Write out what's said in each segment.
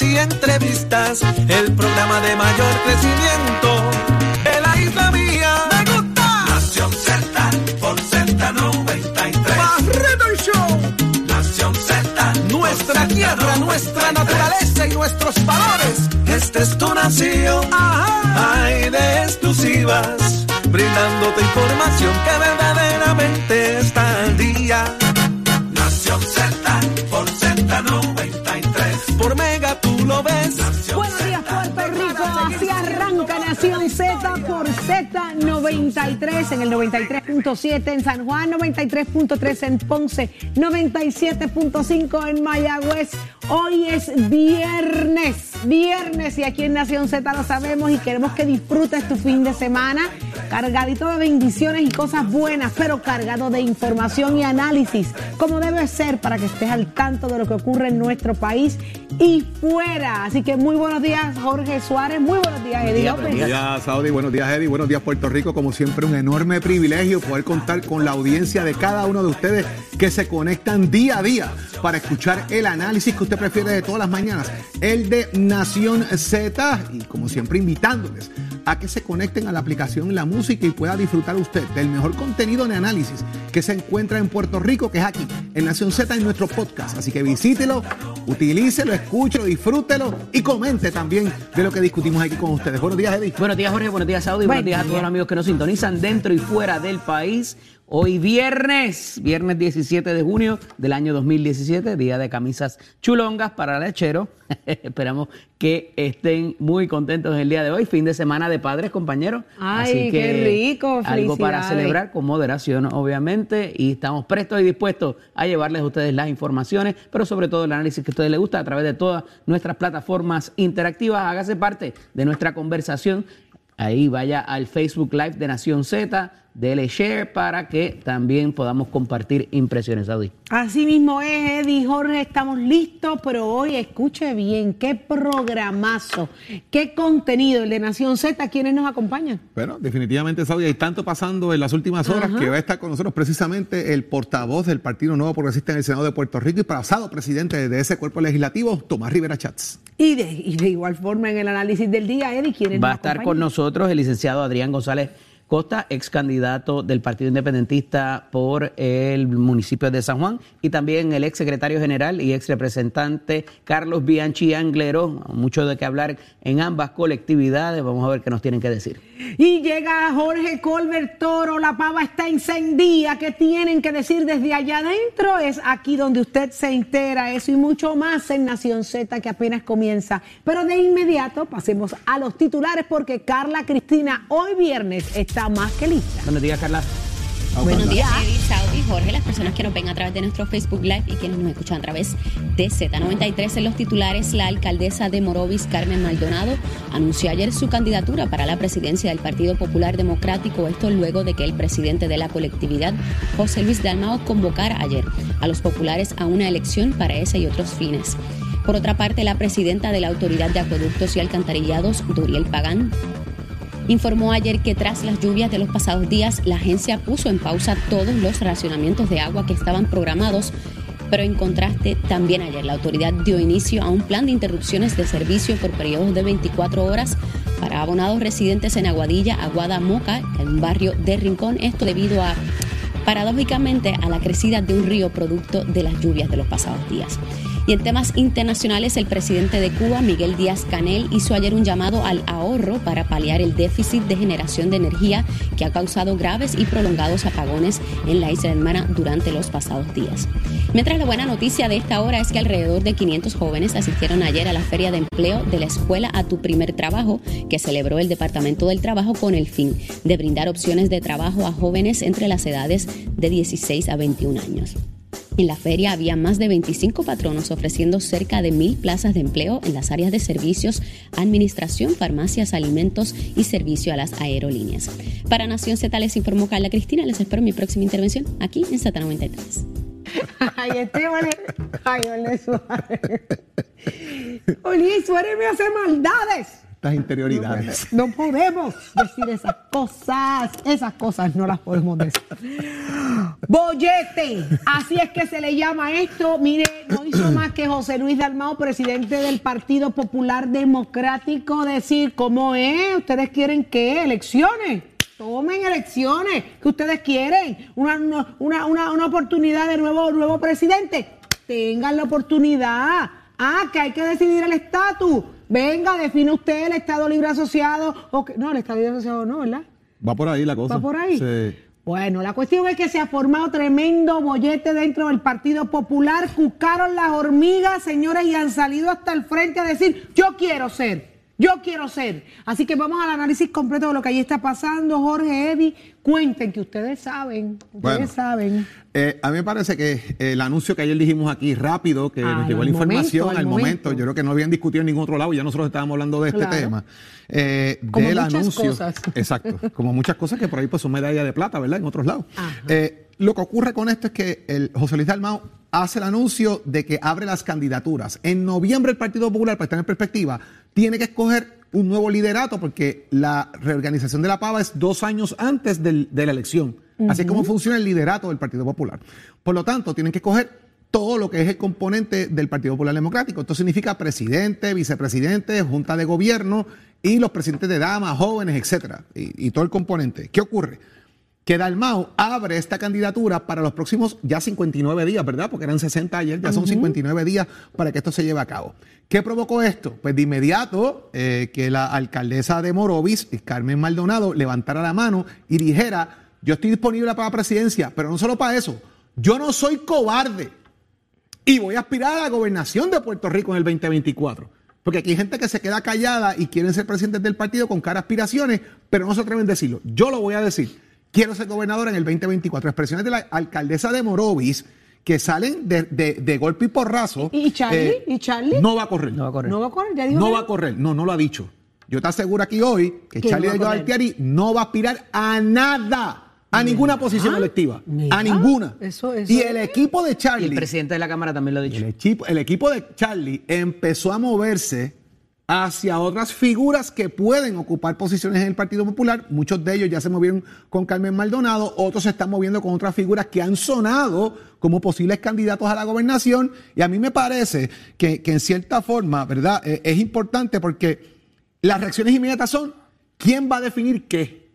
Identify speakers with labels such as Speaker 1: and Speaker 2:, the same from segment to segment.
Speaker 1: y entrevistas. El programa de mayor crecimiento de la isla mía. ¡Me gusta!
Speaker 2: Nación Z por Z93.
Speaker 1: Barreto el show.
Speaker 2: Nación Z.
Speaker 1: Nuestra tierra, nuestra naturaleza y nuestros valores. Esta es tu nación. Hay de exclusivas. Brindándote información que
Speaker 3: Así arranca Nación Z por Z93 en el 93.7 en San Juan, 93.3 en Ponce, 97.5 en Mayagüez. Hoy es viernes, viernes y aquí en Nación Z lo sabemos y queremos que disfrutes tu fin de semana cargadito de bendiciones y cosas buenas, pero cargado de información y análisis, como debe ser para que estés al tanto de lo que ocurre en nuestro país y fuera. Así que muy buenos días, Jorge Suárez. Muy buenos días, Eddie López.
Speaker 4: Buenos días, Saudi. Buenos días, Eddie. Buenos días, Puerto Rico. Como siempre, un enorme privilegio poder contar con la audiencia de cada uno de ustedes que se conectan día a día para escuchar el análisis que usted prefiere de todas las mañanas, el de Nación Z. Y como siempre, invitándoles a que se conecten a la aplicación La Música y pueda disfrutar usted del mejor contenido de análisis que se encuentra en Puerto Rico, que es aquí, en Nación Z, en nuestro podcast. Así que visítelo, utilícelo, escúchelo, disfrútelo y comente también de lo que discutimos aquí con ustedes. Buenos días, Eddie.
Speaker 5: Buenos días, Jorge. Buenos días, Saudi.
Speaker 3: Buen
Speaker 5: Buenos días a todos los amigos que nos sintonizan dentro y fuera del país. Hoy viernes, viernes 17 de junio del año 2017, día de camisas chulongas para lechero. Esperamos que estén muy contentos el día de hoy, fin de semana de padres, compañeros.
Speaker 3: Ay, qué rico,
Speaker 5: Algo para celebrar con moderación, obviamente, y estamos prestos y dispuestos a llevarles a ustedes las informaciones, pero sobre todo el análisis que a ustedes les gusta a través de todas nuestras plataformas interactivas. Hágase parte de nuestra conversación. Ahí vaya al Facebook Live de Nación Z, dele share para que también podamos compartir impresiones, Saudi.
Speaker 3: Así mismo es, Eddie Jorge, estamos listos, pero hoy escuche bien, qué programazo, qué contenido el de Nación Z, ¿quiénes nos acompañan?
Speaker 4: Bueno, definitivamente, Saudi, hay tanto pasando en las últimas horas que va a estar con nosotros precisamente el portavoz del Partido Nuevo Progresista en el Senado de Puerto Rico y pasado presidente de ese cuerpo legislativo, Tomás Rivera Chats.
Speaker 3: Y de, y de igual forma en el análisis del día, Eddie, ¿quiénes
Speaker 5: Va a
Speaker 3: nos
Speaker 5: estar con nosotros el licenciado Adrián González Costa, ex candidato del Partido Independentista por el municipio de San Juan, y también el ex secretario general y ex representante Carlos Bianchi Anglero. Mucho de qué hablar en ambas colectividades. Vamos a ver qué nos tienen que decir.
Speaker 3: Y llega Jorge Colbert Toro, la pava está encendida. ¿Qué tienen que decir desde allá adentro? Es aquí donde usted se entera eso y mucho más en Nación Z que apenas comienza. Pero de inmediato pasemos a los titulares porque Carla Cristina hoy viernes está más que lista.
Speaker 5: Buenos días, Carla.
Speaker 6: Buenos días, Eddie, Saudi, Jorge, las personas que nos ven a través de nuestro Facebook Live y quienes nos escuchan a través de Z93 en los titulares. La alcaldesa de Morovis, Carmen Maldonado, anunció ayer su candidatura para la presidencia del Partido Popular Democrático. Esto luego de que el presidente de la colectividad, José Luis Dalmao, convocara ayer a los populares a una elección para ese y otros fines. Por otra parte, la presidenta de la Autoridad de Acueductos y Alcantarillados, Doriel Pagán, informó ayer que tras las lluvias de los pasados días, la agencia puso en pausa todos los racionamientos de agua que estaban programados, pero en contraste, también ayer la autoridad dio inicio a un plan de interrupciones de servicio por periodos de 24 horas para abonados residentes en Aguadilla, Aguada, Moca, en un barrio de Rincón, esto debido a paradójicamente a la crecida de un río producto de las lluvias de los pasados días. Y en temas internacionales, el presidente de Cuba, Miguel Díaz Canel, hizo ayer un llamado al ahorro para paliar el déficit de generación de energía que ha causado graves y prolongados apagones en la isla hermana durante los pasados días. Mientras la buena noticia de esta hora es que alrededor de 500 jóvenes asistieron ayer a la Feria de Empleo de la Escuela a tu Primer Trabajo que celebró el Departamento del Trabajo con el fin de brindar opciones de trabajo a jóvenes entre las edades de 16 a 21 años. En la feria había más de 25 patronos ofreciendo cerca de mil plazas de empleo en las áreas de servicios, administración, farmacias, alimentos y servicio a las aerolíneas. Para Nación Z les informó Carla Cristina. Les espero en mi próxima intervención aquí en Z93.
Speaker 3: Ay, este. Ay, Ole Suárez. Oli Suárez me hace maldades.
Speaker 4: Interioridades.
Speaker 3: No podemos decir esas cosas. Esas cosas no las podemos decir. Bollete. Así es que se le llama esto. Mire, no hizo más que José Luis Dalmao, presidente del Partido Popular Democrático, decir cómo es. ¿Ustedes quieren qué? ¿Elecciones? Tomen elecciones. ¿Qué ustedes quieren? Una, una, una, una oportunidad de nuevo, nuevo presidente. Tengan la oportunidad. Ah, que hay que decidir el estatus. Venga, define usted el Estado Libre Asociado. No, el Estado Libre Asociado no, ¿verdad?
Speaker 4: Va por ahí la cosa.
Speaker 3: ¿Va por ahí?
Speaker 4: Sí.
Speaker 3: Bueno, la cuestión es que se ha formado tremendo bollete dentro del Partido Popular. Cucaron las hormigas, señores, y han salido hasta el frente a decir, yo quiero ser. Yo quiero ser. Así que vamos al análisis completo de lo que allí está pasando. Jorge, Eddie, cuenten que ustedes saben. Ustedes
Speaker 4: Bueno.
Speaker 3: saben.
Speaker 4: Eh, a mí me parece que el anuncio que ayer dijimos aquí rápido, que
Speaker 3: Ah,
Speaker 4: nos llegó
Speaker 3: al
Speaker 4: la información
Speaker 3: momento,
Speaker 4: al momento,
Speaker 3: momento.
Speaker 4: yo creo que no habían discutido en ningún otro lado, ya nosotros estábamos hablando de este
Speaker 3: Claro.
Speaker 4: tema. eh,
Speaker 3: Como
Speaker 4: del
Speaker 3: muchas
Speaker 4: anuncio.
Speaker 3: cosas.
Speaker 4: Exacto, como muchas cosas que por ahí pues son medalla de plata, ¿verdad? En otros lados. Eh, lo que ocurre con esto es que el José Luis Dalmau hace el anuncio de que abre las candidaturas. En noviembre el Partido Popular, para estar en perspectiva, tiene que escoger un nuevo liderato porque la reorganización de la PAVA es dos años antes del- de la elección. Así es como funciona el liderato del Partido Popular. Por lo tanto, tienen que escoger todo lo que es el componente del Partido Popular Democrático. Esto significa presidente, vicepresidente, junta de gobierno y los presidentes de damas, jóvenes, etcétera, y, y todo el componente. ¿Qué ocurre? Que Dalmau abre esta candidatura para los próximos ya 59 días, ¿verdad? Porque eran 60 ayer, ya son 59 días para que esto se lleve a cabo. ¿Qué provocó esto? Pues de inmediato eh, que la alcaldesa de Morovis, Carmen Maldonado, levantara la mano y dijera, yo estoy disponible para la presidencia, pero no solo para eso, yo no soy cobarde y voy a aspirar a la gobernación de Puerto Rico en el 2024. Porque aquí hay gente que se queda callada y quieren ser presidentes del partido con cara a aspiraciones, pero no se atreven a decirlo. Yo lo voy a decir. Quiero ser gobernador en el 2024. Expresiones de la alcaldesa de Morovis que salen de, de- de golpe y porrazo.
Speaker 3: ¿Y Charlie? ¿Y Charlie?
Speaker 4: No va a correr.
Speaker 5: No va a correr.
Speaker 3: No va a correr, ya dijo
Speaker 4: No
Speaker 3: que
Speaker 4: va a correr. No, no lo ha dicho. Yo te aseguro aquí hoy que Charlie
Speaker 3: no.
Speaker 4: Altieri no va a aspirar a nada. A ninguna posición electiva.
Speaker 3: Mira.
Speaker 4: A ninguna.
Speaker 3: Eso- eso-
Speaker 4: y el equipo de
Speaker 5: Y
Speaker 4: Charlie.
Speaker 5: el presidente de la Cámara también lo ha dicho.
Speaker 4: El equipo, el equipo de Charlie empezó a moverse hacia otras figuras que pueden ocupar posiciones en el Partido Popular. Muchos de ellos ya se movieron con Carmen Maldonado, otros se están moviendo con otras figuras que han sonado como posibles candidatos a la gobernación. Y a mí me parece que, que en cierta forma, ¿verdad? Eh, es importante porque las reacciones inmediatas son ¿quién va a definir qué?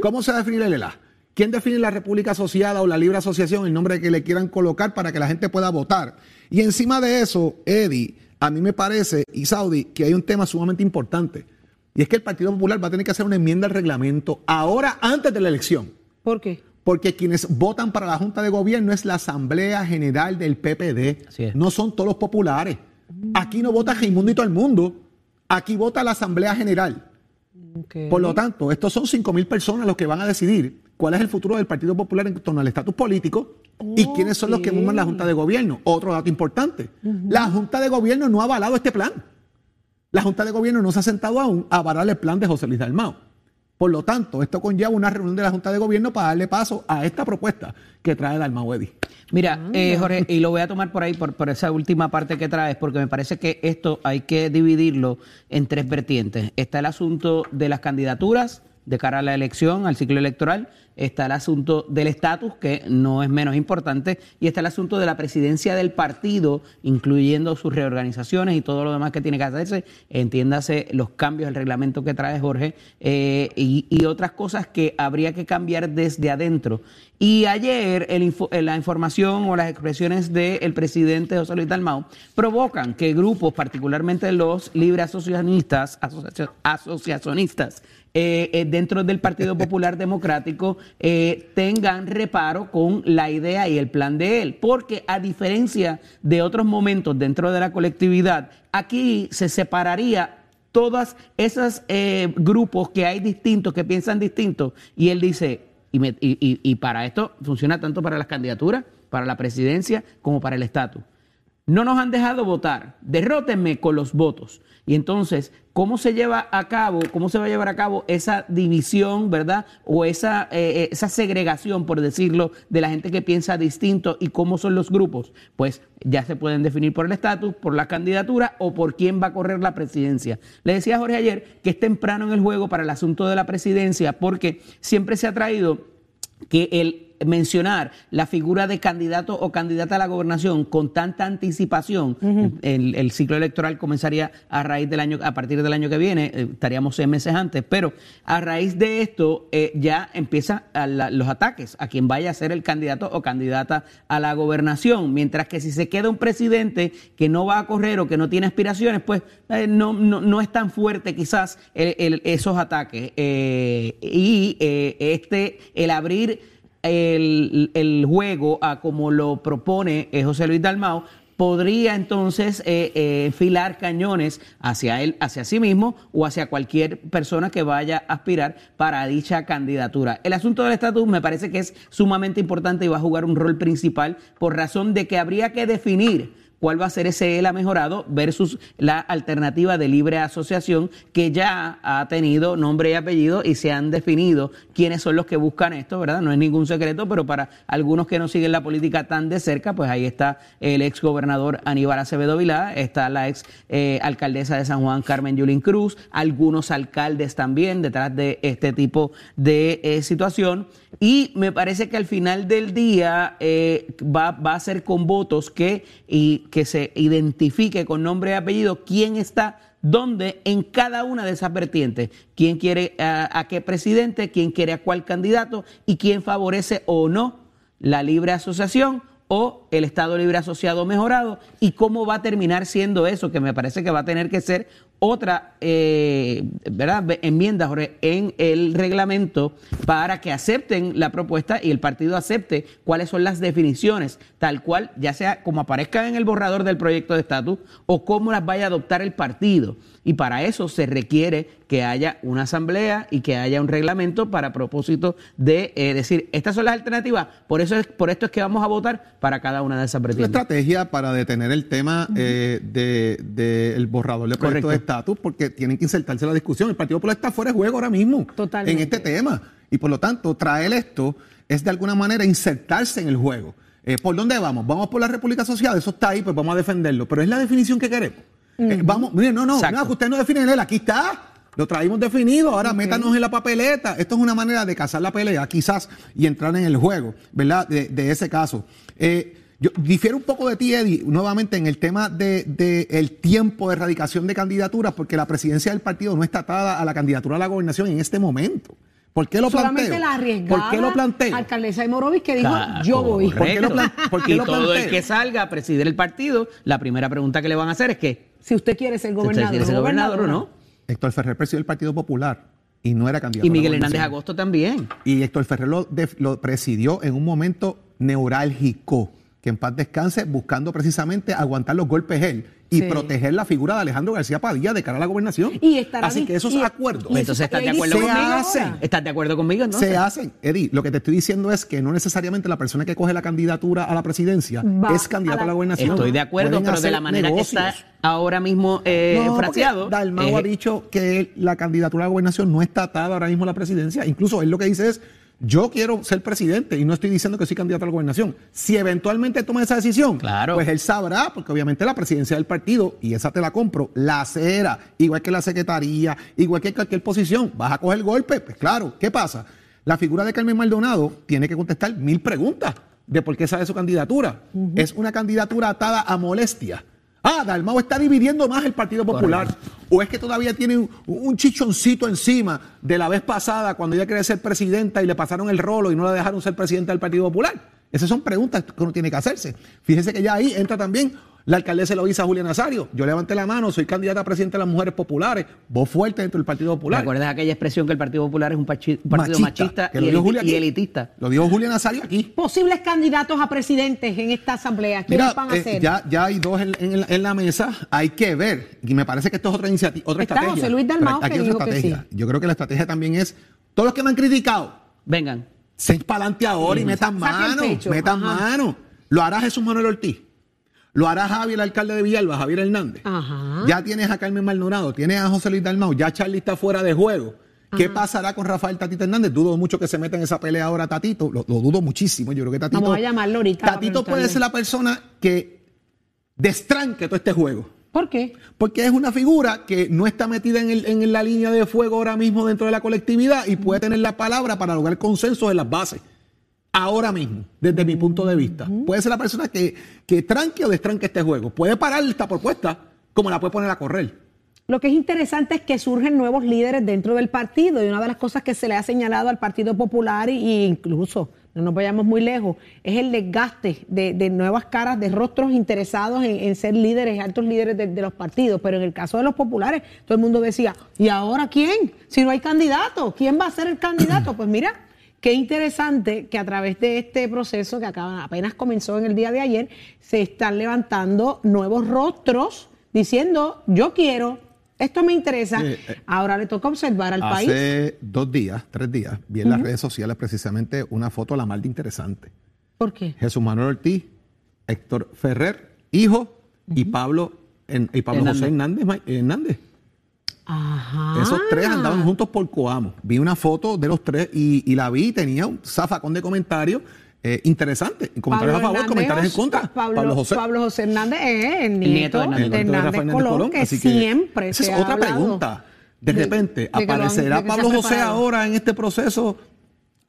Speaker 4: ¿Cómo se va a definir el ELA? ¿Quién define la República Asociada o la Libre Asociación, el nombre que le quieran colocar para que la gente pueda votar? Y encima de eso, Eddie, a mí me parece, y Saudi, que hay un tema sumamente importante. Y es que el Partido Popular va a tener que hacer una enmienda al reglamento ahora, antes de la elección.
Speaker 3: ¿Por qué?
Speaker 4: Porque quienes votan para la Junta de Gobierno es la Asamblea General del PPD. No son todos los populares. Aquí no vota Raimundo y todo el mundo. Aquí vota la Asamblea General. Por lo tanto, estos son 5 mil personas los que van a decidir cuál es el futuro del Partido Popular en torno al estatus político y quiénes son los que forman la Junta de Gobierno. Otro dato importante. La Junta de Gobierno no ha avalado este plan. La Junta de Gobierno no se ha sentado aún a avalar el plan de José Luis Dalmao. Por lo tanto, esto conlleva una reunión de la Junta de Gobierno para darle paso a esta propuesta que trae Dalmao Eddy.
Speaker 5: Mira, eh, Jorge, y lo voy a tomar por ahí, por, por esa última parte que traes, porque me parece que esto hay que dividirlo en tres vertientes. Está el asunto de las candidaturas, de cara a la elección, al ciclo electoral. Está el asunto del estatus, que no es menos importante, y está el asunto de la presidencia del partido, incluyendo sus reorganizaciones y todo lo demás que tiene que hacerse. Entiéndase los cambios del reglamento que trae Jorge eh, y, otras cosas que habría que cambiar desde adentro. Y ayer eh, la información o las expresiones del presidente José Luis Dalmau provocan que grupos, particularmente los libre asociacionistas, asocia- asociacionistas, eh, eh, dentro del Partido Popular Democrático eh, tengan reparo con la idea y el plan de él. Porque a diferencia de otros momentos dentro de la colectividad, aquí se separaría todas esas eh, grupos que hay distintos, que piensan distintos, y él dice, y, me- y- y- y para esto funciona tanto para las candidaturas, para la presidencia, como para el estatus. No nos han dejado votar, derrótenme con los votos. Y entonces, ¿cómo se lleva a cabo, cómo se va a llevar a cabo esa división, verdad? O esa, eh, eh, esa segregación, por decirlo, de la gente que piensa distinto y cómo son los grupos? Pues ya se pueden definir por el estatus, por la candidatura o por quién va a correr la presidencia. Le decía a Jorge ayer que es temprano en el juego para el asunto de la presidencia porque siempre se ha traído que el mencionar la figura de candidato o candidata a la gobernación con tanta anticipación, el, el ciclo electoral comenzaría a raíz del año, a partir del año que viene, eh, estaríamos seis meses antes, pero a raíz de esto eh, ya empiezan los ataques a quien vaya a ser el candidato o candidata a la gobernación, mientras que si se queda un presidente que no va a correr o que no tiene aspiraciones, pues eh, no, no, no es tan fuerte quizás el- el- esos ataques. Y este, el abrir el, el juego a como lo propone eh, José Luis Dalmao, podría entonces eh, eh, enfilar cañones hacia él, hacia sí mismo o hacia cualquier persona que vaya a aspirar para dicha candidatura. El asunto del estatus me parece que es sumamente importante y va a jugar un rol principal por razón de que habría que definir cuál va a ser ese ELA mejorado versus la alternativa de libre asociación que ya ha tenido nombre y apellido y se han definido quiénes son los que buscan esto, ¿verdad? No es ningún secreto, pero para algunos que no siguen la política tan de cerca, pues ahí está el ex gobernador Aníbal Acevedo Vilá, está la ex eh, alcaldesa de San Juan, Carmen Yulín Cruz, algunos alcaldes también detrás de este tipo de eh, situación. Y me parece que al final del día eh, va, va a ser con votos que, y, que se identifique con nombre y apellido quién está dónde en cada una de esas vertientes. Quién quiere a, qué presidente, quién quiere a cuál candidato y quién favorece o no la libre asociación o el Estado Libre Asociado mejorado y cómo va a terminar siendo eso, que me parece que va a tener que ser otra eh, ¿verdad? Ve- enmienda en el reglamento para que acepten la propuesta y el partido acepte cuáles son las definiciones, tal cual, ya sea como aparezca en el borrador del proyecto de estatus o cómo las vaya a adoptar el partido. Y para eso se requiere que haya una asamblea y que haya un reglamento para propósito de eh, decir, estas son las alternativas, por eso es, por esto es que vamos a votar para cada una de esas
Speaker 4: Una
Speaker 5: vertientes.
Speaker 4: estrategia para detener el tema eh, de- del borrador del proyecto
Speaker 5: Correcto.
Speaker 4: de estatus, porque tienen que insertarse en la discusión. El Partido Popular está fuera de juego ahora mismo
Speaker 3: Totalmente.
Speaker 4: en este tema. Y por lo tanto, traer esto es de alguna manera insertarse en el juego. Eh, ¿Por dónde vamos? Vamos por la República Social, eso está ahí, pues vamos a defenderlo. Pero es la definición que queremos. Eh, vamos, mire, no, no,
Speaker 5: Exacto.
Speaker 4: no, que usted no define en él, aquí está. Lo traímos definido, ahora métanos en la papeleta. Esto es una manera de cazar la pelea, quizás, y entrar en el juego, ¿verdad? De, de ese caso. Eh, yo difiero un poco de ti, Eddie, nuevamente en el tema del de, el tiempo de erradicación de candidaturas, porque la presidencia del partido no está atada a la candidatura a la gobernación en este momento. ¿Por qué lo
Speaker 3: Solamente
Speaker 4: planteo?
Speaker 3: la arriesgada
Speaker 4: ¿Por qué lo planteo?
Speaker 3: alcaldesa de Morovis que dijo, yo voy.
Speaker 4: ¿Por qué lo plan- por qué
Speaker 5: y
Speaker 4: lo
Speaker 5: todo el que salga a presidir el partido, la primera pregunta que le van a hacer es que
Speaker 3: Si usted quiere ser
Speaker 5: si
Speaker 3: gobernador.
Speaker 5: quiere ser gobernador o no.
Speaker 4: Héctor Ferrer presidió el Partido Popular y no era candidato.
Speaker 5: Y
Speaker 4: a la
Speaker 5: Miguel Hernández. Agosto también.
Speaker 4: Y Héctor Ferrer lo presidió en un momento neurálgico, que en paz descanse, buscando precisamente aguantar los golpes él y
Speaker 3: Sí.
Speaker 4: proteger la figura de Alejandro García Padilla de cara a la gobernación.
Speaker 3: Y
Speaker 4: Así que esos
Speaker 3: y-
Speaker 4: acuerdos
Speaker 3: y
Speaker 5: Entonces, ¿estás de acuerdo
Speaker 4: se
Speaker 5: conmigo?
Speaker 4: hacen.
Speaker 5: ¿Estás de acuerdo conmigo? entonces?
Speaker 4: se hacen. Eddie, lo que te estoy diciendo es que no necesariamente la persona que coge la candidatura a la presidencia
Speaker 3: Va
Speaker 4: es candidato
Speaker 3: a
Speaker 4: a
Speaker 3: la-
Speaker 4: gobernación.
Speaker 5: Estoy de acuerdo,
Speaker 4: Pueden
Speaker 5: pero de la manera
Speaker 4: negocios.
Speaker 5: que está ahora mismo eh,
Speaker 4: No,
Speaker 5: fraseado.
Speaker 4: Dalmau ha dicho que la candidatura a la gobernación no está atada ahora mismo a la presidencia. Incluso él lo que dice es, yo quiero ser presidente y no estoy diciendo que soy candidato a la gobernación. Si eventualmente toma esa decisión,
Speaker 5: Claro.
Speaker 4: pues él sabrá, porque obviamente la presidencia del partido, y esa te la compro, la acera, igual que la secretaría, igual que cualquier posición, vas a coger golpe, pues claro, ¿qué pasa? La figura de Carmen Maldonado tiene que contestar mil preguntas de por qué sabe su candidatura. Es una candidatura atada a molestia. Ah, Dalmau está dividiendo más el Partido Popular. O es que todavía tiene un, chichoncito encima de la vez pasada cuando ella quería ser presidenta y le pasaron el rolo y no la dejaron ser presidenta del Partido Popular. Esas son preguntas que uno tiene que hacerse. Fíjese que ya ahí entra también la alcaldesa Eloísa Julia Nazario. Yo levanté la mano, soy candidata a presidenta de las mujeres populares, voz fuerte dentro del Partido Popular.
Speaker 5: ¿Recuerdas aquella expresión que el Partido Popular es un, partido machista,
Speaker 4: que
Speaker 5: y,
Speaker 4: lo dijo
Speaker 5: eliti-
Speaker 4: Julia
Speaker 5: y
Speaker 4: aquí.
Speaker 5: elitista?
Speaker 4: Lo dijo Julia Nazario aquí.
Speaker 3: Posibles candidatos a presidentes en esta asamblea. ¿Quiénes
Speaker 4: Mira,
Speaker 3: van a
Speaker 4: eh,
Speaker 3: ser?
Speaker 4: ya, ya hay dos en, en la, en la mesa, hay que ver, y me parece que esto es otra iniciativa, otra
Speaker 3: Está
Speaker 4: estrategia.
Speaker 3: José Luis Dalmau, que dijo que
Speaker 4: estrategia.
Speaker 3: sí.
Speaker 4: Yo creo que la estrategia también es, todos los que me han criticado,
Speaker 5: Vengan.
Speaker 4: se para adelante ahora y metan mano, metan
Speaker 3: ajá.
Speaker 4: mano. Lo hará Jesús Manuel Ortiz. Lo hará Javier, el alcalde de Villalba, Javier Hernández.
Speaker 3: Ajá.
Speaker 4: Ya tienes a Carmen Maldonado, tienes a José Luis Dalmau, ya Charlie está fuera de juego. ¿Qué pasará con Rafael Tatito Hernández? Dudo mucho que se meta en esa pelea ahora Tatito. Lo, lo dudo muchísimo. Yo creo que Tatito.
Speaker 3: Vamos a llamarlo ahorita
Speaker 4: Tatito puede ser la persona que destranque todo este juego.
Speaker 3: ¿Por qué?
Speaker 4: Porque es una figura que no está metida en, el- en la línea de fuego ahora mismo dentro de la colectividad y puede tener la palabra para lograr consensos en las bases. Ahora mismo, desde mi punto de vista. Puede ser la persona que, que tranque o destranque este juego. Puede parar esta propuesta como la puede poner a correr.
Speaker 3: Lo que es interesante es que surgen nuevos líderes dentro del partido y una de las cosas que se le ha señalado al Partido Popular e incluso, no nos vayamos muy lejos, es el desgaste de, de nuevas caras, de rostros interesados en, en ser líderes, altos líderes de, de los partidos. Pero en el caso de los populares, todo el mundo decía, ¿y ahora quién? Si no hay candidato, ¿quién va a ser el candidato? Pues mira, Qué interesante que a través de este proceso que acaba, apenas comenzó en el día de ayer, se están levantando nuevos rostros diciendo, yo quiero, esto me interesa.
Speaker 4: Sí, eh,
Speaker 3: Ahora le toca observar al país.
Speaker 4: Hace dos días, tres días, vi en las redes sociales precisamente una foto a la malde interesante.
Speaker 3: ¿Por qué?
Speaker 4: Jesús Manuel Ortiz, Héctor Ferrer, hijo, y Pablo, en- y Pablo José Hernández. Hernández.
Speaker 3: Ajá.
Speaker 4: Esos tres andaban juntos por Coamo. Vi una foto de los tres y, y la vi y tenía un zafacón de comentarios eh, interesantes. Comentarios a favor,
Speaker 3: Hernández,
Speaker 4: comentarios en contra.
Speaker 3: Pa- Pablo,
Speaker 4: José.
Speaker 3: Pablo José Hernández es el
Speaker 5: nieto
Speaker 3: nieto,
Speaker 5: de Hernández.
Speaker 3: Hernández,
Speaker 4: Rafael
Speaker 3: Colón, que,
Speaker 4: así que
Speaker 3: siempre
Speaker 4: esa
Speaker 3: se
Speaker 4: es
Speaker 3: ha
Speaker 4: otra pregunta. De,
Speaker 3: de-
Speaker 4: repente,
Speaker 3: de han-
Speaker 4: ¿aparecerá Pablo José ahora en este proceso?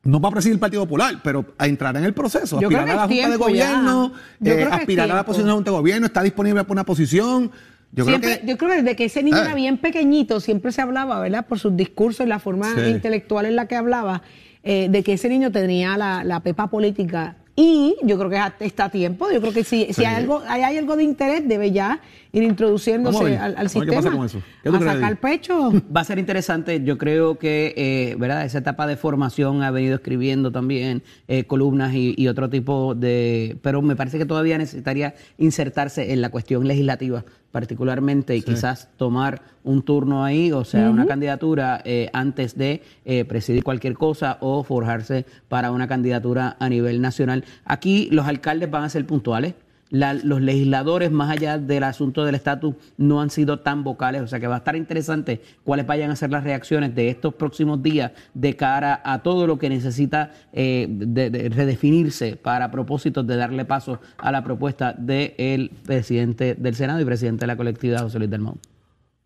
Speaker 4: No va a presidir el Partido Popular, pero entrará en el proceso.
Speaker 3: Yo
Speaker 4: Aspirará a la Junta de. Gobierno, eh, aspirará a la posición de la Junta de Gobierno, está disponible para una posición. Yo
Speaker 3: Siempre-
Speaker 4: creo que.
Speaker 3: yo creo que desde que ese niño
Speaker 4: Eh.
Speaker 3: era bien pequeñito, siempre se hablaba, ¿verdad? Por sus discursos y la forma
Speaker 4: Sí.
Speaker 3: intelectual en la que hablaba, eh, de que ese niño tenía la, la pepa política. Y yo creo que está a tiempo. Yo creo que si, si hay, algo, hay algo de interés, debe ya ir introduciéndose
Speaker 4: Vamos a ver,
Speaker 3: al, al sistema.
Speaker 4: qué pasa con eso. ¿Qué tú
Speaker 3: a
Speaker 4: crees,
Speaker 3: sacar
Speaker 4: Eddie?
Speaker 3: pecho.
Speaker 5: Va a ser interesante. Yo creo que, eh, ¿verdad? Esa etapa de formación ha venido escribiendo también eh, columnas y, y otro tipo de. Pero me parece que todavía necesitaría insertarse en la cuestión legislativa, particularmente, y quizás tomar un turno ahí, o sea, una candidatura eh, antes de eh, presidir cualquier cosa o forjarse para una candidatura a nivel nacional. Aquí los alcaldes van a ser puntuales la- los legisladores, más allá del asunto del estatus, no han sido tan vocales. O sea que va a estar interesante cuáles vayan a ser las reacciones de estos próximos días de cara a todo lo que necesita eh, de- de redefinirse para propósitos de darle paso a la propuesta del presidente del Senado y presidente de la colectividad, José Luis del Monte.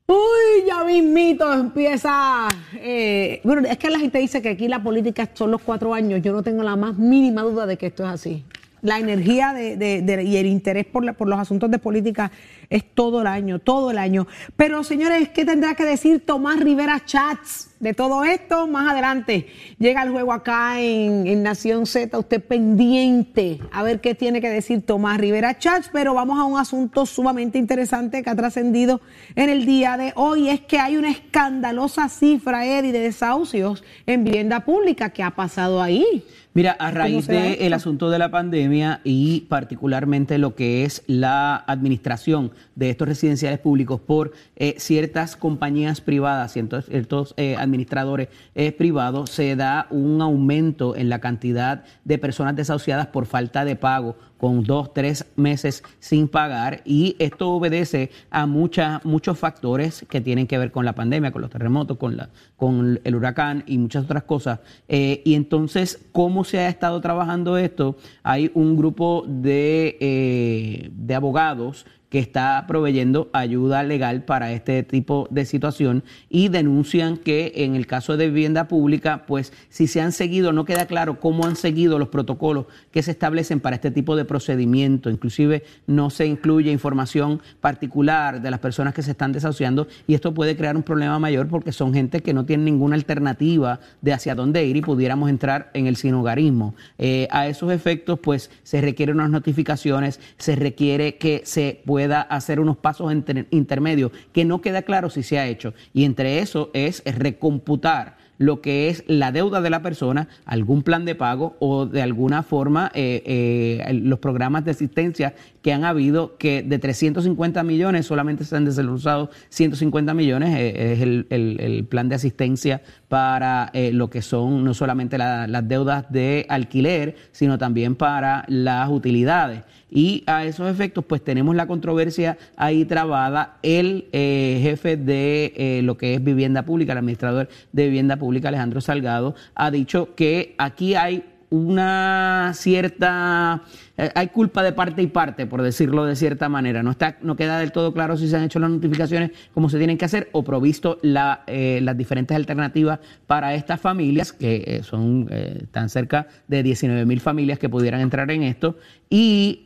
Speaker 3: Uy, ya mismito empieza. eh, bueno, es que la gente dice que aquí la política son los cuatro años. Yo no tengo la más mínima duda de que esto es así. La energía de, de- de- y el interés por, la- por los asuntos de política es todo el año, todo el año. Pero señores, ¿qué tendrá que decir Tomás Rivera Chats de todo esto? Más adelante llega el juego acá en, en Nación Z. Usted pendiente a ver qué tiene que decir Tomás Rivera Chats. Pero vamos a un asunto sumamente interesante que ha trascendido en el día de hoy. Es que hay una escandalosa cifra, Eddie, de desahucios en vivienda pública. ¿Qué ha pasado ahí?
Speaker 5: Mira, a raíz del
Speaker 3: esto?
Speaker 5: asunto de la pandemia y particularmente lo que es la administración de estos residenciales públicos por eh, ciertas compañías privadas, ciertos, ciertos eh, administradores eh, privados, se da un aumento en la cantidad de personas desahuciadas por falta de pago con dos, tres meses sin pagar y esto obedece a muchas, muchos factores que tienen que ver con la pandemia, con los terremotos, con, la, con el huracán y muchas otras cosas. Y entonces, ¿cómo se ha estado trabajando esto? Hay un grupo de, de abogados que está proveyendo ayuda legal para este tipo de situación y denuncian que en el caso de vivienda pública, pues si se han seguido, no queda claro cómo han seguido los protocolos que se establecen para este tipo de procedimiento. Inclusive no se incluye información particular de las personas que se están desahuciando y esto puede crear un problema mayor porque son gente que no tiene ninguna alternativa de hacia dónde ir y pudiéramos entrar en el sinogarismo. Eh, a esos efectos, pues se requieren unas notificaciones, se requiere que se pueda hacer unos pasos intermedios que no queda claro si se ha hecho. Y entre eso es recomputar lo que es la deuda de la persona, algún plan de pago o de alguna forma eh, eh, los programas de asistencia que han habido, que de 350 millones solamente se han desembolsado 150 millones, eh, es el, plan de asistencia para lo que son no solamente las deudas de alquiler, sino también para las utilidades. Y a esos efectos, pues tenemos la controversia ahí trabada. El jefe de lo que es vivienda pública, el administrador de vivienda pública, Alejandro Salgado, ha dicho que aquí hay una cierta eh, hay culpa de parte y parte, por decirlo de cierta manera. No está, no queda del todo claro si se han hecho las notificaciones como se tienen que hacer o provisto eh, las diferentes alternativas para estas familias, que eh, son tan cerca de 19 mil familias que pudieran entrar en esto. Y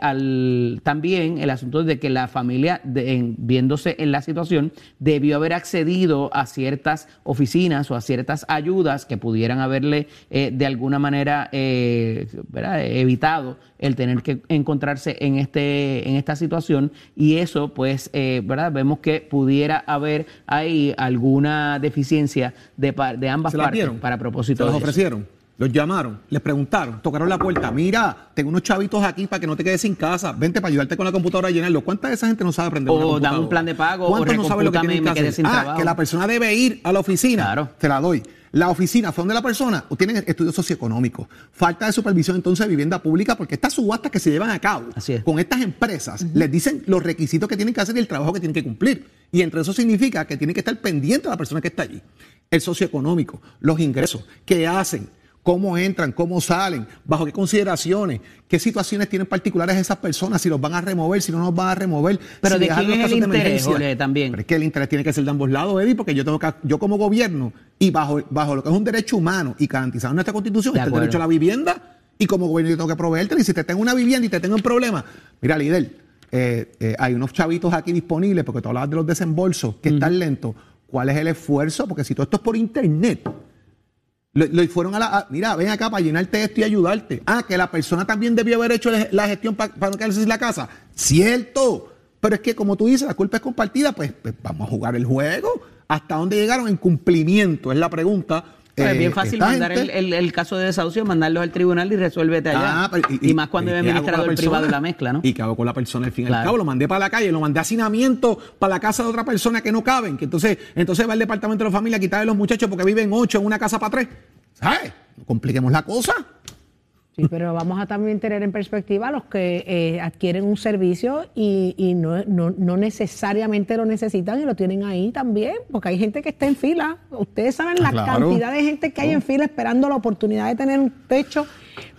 Speaker 5: al, también el asunto de que la familia, viéndose en la situación, debió haber accedido a ciertas oficinas o a ciertas ayudas que pudieran haberle de alguna manera evitado el tener que encontrarse en este en esta situación y eso pues eh, verdad vemos que pudiera haber ahí alguna deficiencia de, de ambas partes para propósito
Speaker 4: se los ofrecieron los llamaron, les preguntaron, tocaron la puerta. Mira, tengo unos chavitos aquí para que no te quedes sin casa. Vente para ayudarte con la computadora a llenarlo. ¿Cuánta de esa gente no sabe aprender
Speaker 5: o una un plan de pago.
Speaker 4: ¿Cuántos no saben lo que tienen que hacer? ah, que la persona debe ir a la oficina. Claro. Te la doy. La oficina fue donde la persona tiene estudios socioeconómicos. Falta de supervisión entonces de vivienda pública porque estas subastas que se llevan a cabo con estas empresas les dicen los requisitos que tienen que hacer y el trabajo que tienen que cumplir. Y entre eso significa que tiene que estar pendiente de la persona que está allí. El socioeconómico, los ingresos, qué hacen cómo entran, cómo salen, bajo qué consideraciones, qué situaciones tienen particulares esas personas, si los van a remover, si no los van a remover.
Speaker 5: Pero de quién es el interés, también.
Speaker 4: Pero es que el interés tiene que ser de ambos lados, Eddie, porque yo tengo que, yo como gobierno y bajo, bajo lo que es un derecho humano y garantizado en nuestra constitución, está el derecho a la vivienda y como gobierno yo tengo que proveerte. Y si te tengo una vivienda y te tengo un problema, mira, líder, eh, eh, hay unos chavitos aquí disponibles, porque tú hablabas de los desembolsos, que están lentos. ¿Cuál es el esfuerzo? Porque si todo esto es por internet, lo, fueron a la. mira, ven acá para llenarte esto y ayudarte. Ah, que la persona también debió haber hecho la gestión para, no quedarse sin la casa. Cierto. Pero es que, como tú dices, la culpa es compartida. Pues, pues vamos a jugar el juego. ¿Hasta dónde llegaron en cumplimiento? Es la pregunta.
Speaker 5: Es bien eh, fácil mandar el, caso de desahucio, mandarlo al tribunal y resuélvete allá. Ah, y, más cuando hay administrador privado de la mezcla, ¿no?
Speaker 4: ¿Y qué hago con la persona al fin y al cabo? Lo mandé para la calle, lo mandé a hacinamiento para la casa de otra persona que no caben. Que entonces, entonces va el departamento de la familia a quitarle a los muchachos porque viven ocho en una casa para tres. ¿Sabes? No compliquemos la cosa.
Speaker 3: Sí, pero vamos a también tener en perspectiva a los que eh, adquieren un servicio y, no, no, necesariamente lo necesitan y lo tienen ahí también, porque hay gente que está en fila. Ustedes saben la ah, cantidad de gente que hay en fila esperando la oportunidad de tener un techo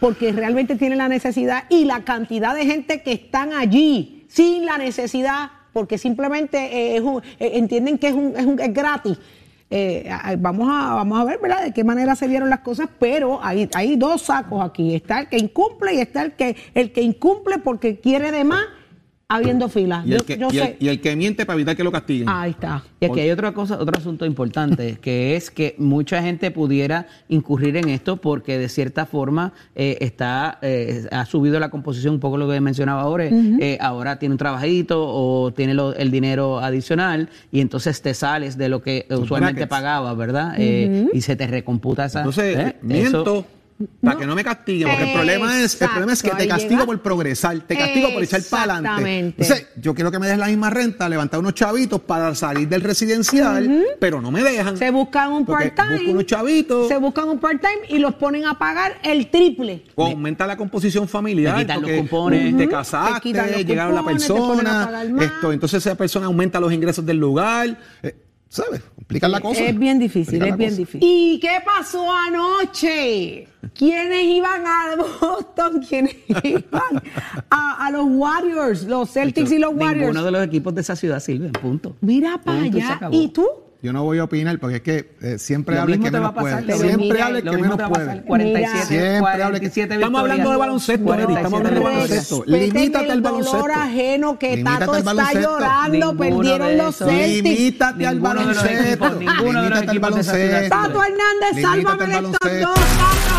Speaker 3: porque realmente tienen la necesidad y la cantidad de gente que están allí sin la necesidad porque simplemente eh, eh, entienden que es, un, es, un, es gratis eh, vamos, a, vamos a ver, ¿verdad?, de qué manera se dieron las cosas, pero hay, hay dos sacos aquí. Está el que incumple y está el que, el que incumple porque quiere de más habiendo fila.
Speaker 4: Y el, que, miente para evitar que lo castiguen.
Speaker 3: Ahí está.
Speaker 5: Y aquí hay otra cosa, otro asunto importante, que es que mucha gente pudiera incurrir en esto porque de cierta forma eh, está eh, ha subido la composición, un poco lo que mencionaba ahora, eh, ahora tiene un trabajito o tiene el dinero adicional y entonces te sales de lo que usualmente pagaba, ¿verdad? y se te recomputa esa...
Speaker 4: Entonces, miento Para que no me castiguen, porque el problema es, el problema es que te castigo
Speaker 3: llega.
Speaker 4: por progresar, te castigo por echar para adelante.
Speaker 3: Exactamente.
Speaker 4: Entonces, yo quiero que me des la misma renta, levantar unos chavitos para salir del residencial, pero no me dejan.
Speaker 3: Se buscan un part-time.
Speaker 4: busco unos chavitos.
Speaker 3: Se buscan un part-time y los ponen a pagar el triple.
Speaker 4: O aumenta la composición familiar.
Speaker 5: Me quitan los.
Speaker 4: Te casaste,
Speaker 3: Te
Speaker 4: llegaron la
Speaker 3: cupones, te ponen a
Speaker 4: persona.
Speaker 3: pagar más.
Speaker 4: Esto, entonces esa persona aumenta los ingresos del lugar. Eh, ¿Sabes? Complican la cosa.
Speaker 3: Es bien difícil,
Speaker 4: Complican
Speaker 3: es bien
Speaker 4: cosa.
Speaker 3: difícil. ¿Y qué pasó anoche? ¿Quiénes iban a Boston? ¿Quiénes iban a, a los Warriors? Los Celtics y los Warriors.
Speaker 5: Ninguno de los equipos de esa ciudad sirve, punto.
Speaker 3: Mira para
Speaker 5: Punto
Speaker 3: allá. ¿Y tú?
Speaker 4: Yo no voy a opinar porque es que eh, siempre hable que menos puede. Siempre hable que menos puede.
Speaker 5: 47,
Speaker 4: Siempre hable que
Speaker 5: 47
Speaker 4: Estamos hablando de baloncesto, Eddie, estamos hablando de
Speaker 5: 47
Speaker 4: baloncesto. Limítate al
Speaker 3: el dolor
Speaker 4: baloncesto.
Speaker 3: ajeno que Tato está
Speaker 4: baloncesto.
Speaker 3: llorando. Perdieron los. Celtics.
Speaker 4: Limítate al baloncesto. Limítate al baloncesto.
Speaker 3: Tato Hernández, sálvame de estos
Speaker 4: baloncesto.
Speaker 3: dos, Tato.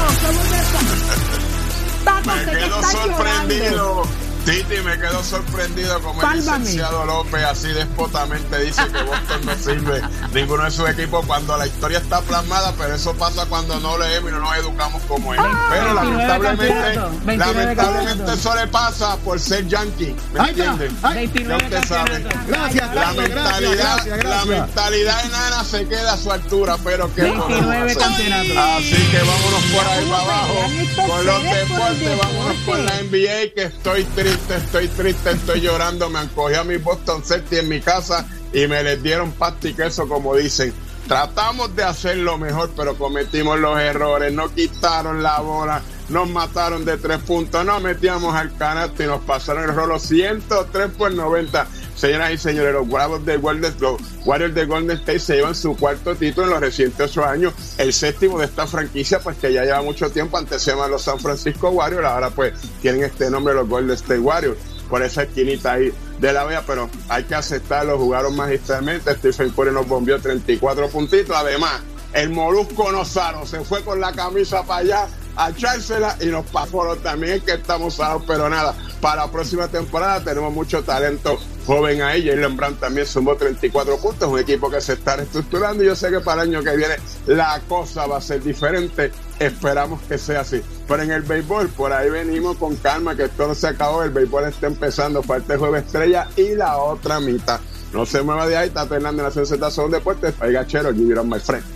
Speaker 3: ¿Cómo te Tato,
Speaker 7: quedo
Speaker 3: estás llorando.
Speaker 7: Titi, me quedo sorprendido como el licenciado López así despotamente dice que Boston no sirve ninguno de sus equipos cuando la historia está plasmada, pero eso pasa cuando no leemos y no nos educamos como él. pero
Speaker 5: 29
Speaker 7: lamentablemente,
Speaker 5: campeonatos, 29
Speaker 7: lamentablemente eso le pasa por ser yankee, ¿me entienden? Ya
Speaker 5: 29
Speaker 7: usted sabe.
Speaker 4: Gracias,
Speaker 7: La
Speaker 4: gracias,
Speaker 7: mentalidad,
Speaker 4: gracias,
Speaker 7: la mentalidad enana se queda a su altura, pero que
Speaker 5: 29 campeonatos.
Speaker 7: Así que vámonos por ahí para abajo con los deportes, vámonos con la. NBA que estoy triste, estoy triste, estoy llorando, me encogí a mi Boston Celtics en mi casa y me les dieron pasta y queso como dicen. Tratamos de hacer lo mejor, pero cometimos los errores, nos quitaron la bola, nos mataron de tres puntos, nos metíamos al canasto y nos pasaron el rolo 103 por 90. Señoras y señores, los de Golden, los Warriors de Golden State se llevan su cuarto título en los recientes ocho años, el séptimo de esta franquicia, pues que ya lleva mucho tiempo, antes se llaman los San Francisco Warriors, ahora pues tienen este nombre los Golden State Warriors, por esa esquinita ahí de la vea, pero hay que aceptarlo, jugaron magistralmente, Stephen Curry nos bombió 34 puntitos, además el Molusco Nozaro se fue con la camisa para allá a echársela y nos pasó también que estamos salados, pero nada, para la próxima temporada tenemos mucho talento joven ahí, Jalen Brown también sumó 34 puntos, un equipo que se está reestructurando. Y yo sé que para el año que viene la cosa va a ser diferente, esperamos que sea así, pero en el béisbol por ahí venimos con calma, que esto no se acabó, el béisbol está empezando, falta el jueves estrella y la otra mitad, no se mueva de ahí, Tato Hernández, Nación Z, son deportes, oiga chero, give it up, my friend.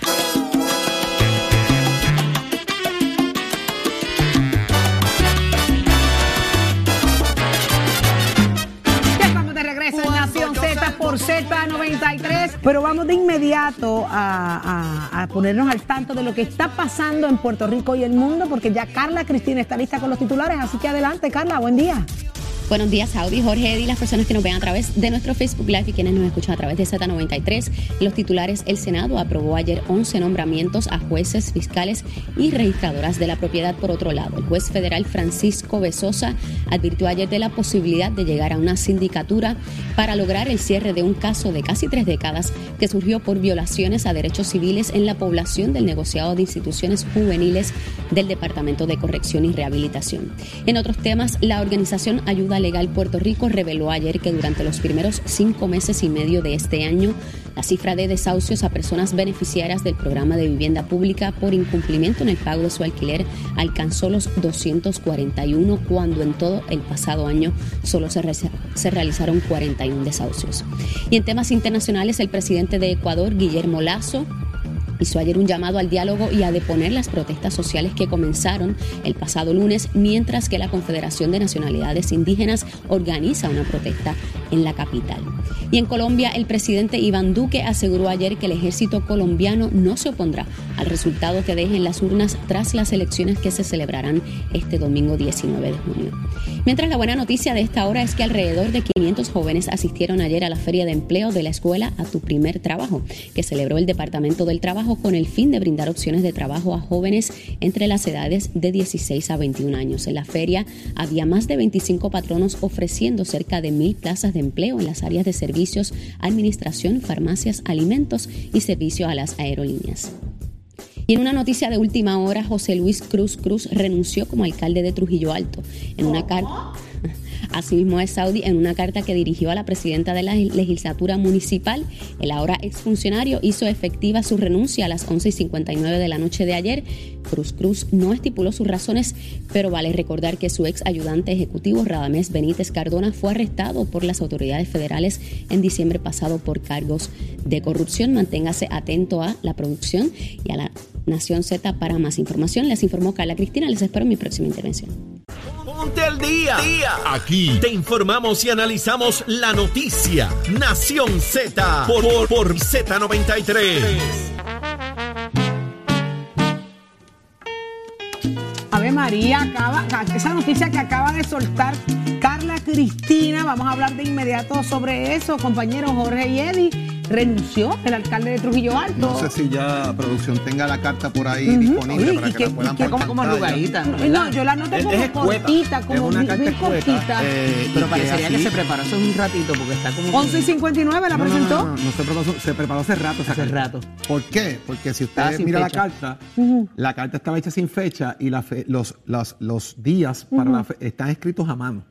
Speaker 3: Por Z93, pero vamos de inmediato a, a- a ponernos al tanto de lo que está pasando en Puerto Rico y el mundo, porque ya Carla Cristina está lista con los titulares, así que adelante Carla, buen día.
Speaker 6: Buenos días, Saudi, Jorge, Eddy, las personas que nos ven a través de nuestro Facebook Live y quienes nos escuchan a través de Z93. Los titulares, el Senado aprobó ayer 11 nombramientos a jueces, fiscales y registradoras de la propiedad. Por otro lado, el juez federal Francisco Besosa advirtió ayer de la posibilidad de llegar a una sindicatura para lograr el cierre de un caso de casi tres décadas que surgió por violaciones a derechos civiles en la población del negociado de instituciones juveniles del Departamento de Corrección y Rehabilitación. En otros temas, la organización Ayuda Legal Puerto Rico reveló ayer que durante los primeros cinco meses y medio de este año, la cifra de desahucios a personas beneficiarias del programa de vivienda pública por incumplimiento en el pago de su alquiler alcanzó los 241 cuando en todo el pasado año solo se, re- se realizaron 41 desahucios. Y en temas internacionales, el presidente de Ecuador, Guillermo Lazo, hizo ayer un llamado al diálogo y a deponer las protestas sociales que comenzaron el pasado lunes, mientras que la Confederación de Nacionalidades Indígenas organiza una protesta en la capital. Y en Colombia, el presidente Iván Duque aseguró ayer que el ejército colombiano no se opondrá al resultado que dejen las urnas tras las elecciones que se celebrarán este domingo 19 de junio. Mientras la buena noticia de esta hora es que alrededor de 500 jóvenes asistieron ayer a la Feria de Empleo de la Escuela a tu primer trabajo, que celebró el Departamento del Trabajo con el fin de brindar opciones de trabajo a jóvenes entre las edades de 16 a 21 años. En la feria había más de 25 patronos ofreciendo cerca de mil plazas de empleo en las áreas de servicios, administración, farmacias, alimentos y servicio a las aerolíneas. Y en una noticia de última hora, José Luis Cruz Cruz renunció como alcalde de Trujillo Alto. En una carta. Asimismo es Saudi en una carta que dirigió a la presidenta de la legislatura municipal. El ahora exfuncionario hizo efectiva su renuncia a las 11 y 59 de la noche de ayer. Cruz Cruz no estipuló sus razones, pero vale recordar que su ex ayudante ejecutivo Radamés Benítez Cardona fue arrestado por las autoridades federales en diciembre pasado por cargos de corrupción. Manténgase atento a la producción y a la Nación Z para más información. Les informó Carla Cristina. Les espero en mi próxima intervención.
Speaker 8: Ponte al día. Aquí te informamos y analizamos la noticia. Nación Z por, por Z93.
Speaker 3: Ave María, acaba, esa noticia que acaba de soltar Carla Cristina, vamos a hablar de inmediato sobre eso, compañeros Jorge y Eddie renunció el alcalde de Trujillo Alto.
Speaker 4: No sé si ya producción tenga la carta por ahí disponible para que, la puedan
Speaker 5: poner como, como arrugadita.
Speaker 3: ¿no? yo la noto como cortita, como
Speaker 4: es una
Speaker 3: carta
Speaker 4: cortita.
Speaker 5: Eh, pero parecería que, se preparó hace un ratito porque está como...
Speaker 3: 11 y 59 la presentó.
Speaker 4: No, no, se, preparó, se preparó hace rato.
Speaker 5: Hace rato.
Speaker 4: ¿Por qué? Porque si usted mira la carta, la carta estaba hecha sin fecha y la los, los, los días para la están escritos a mano.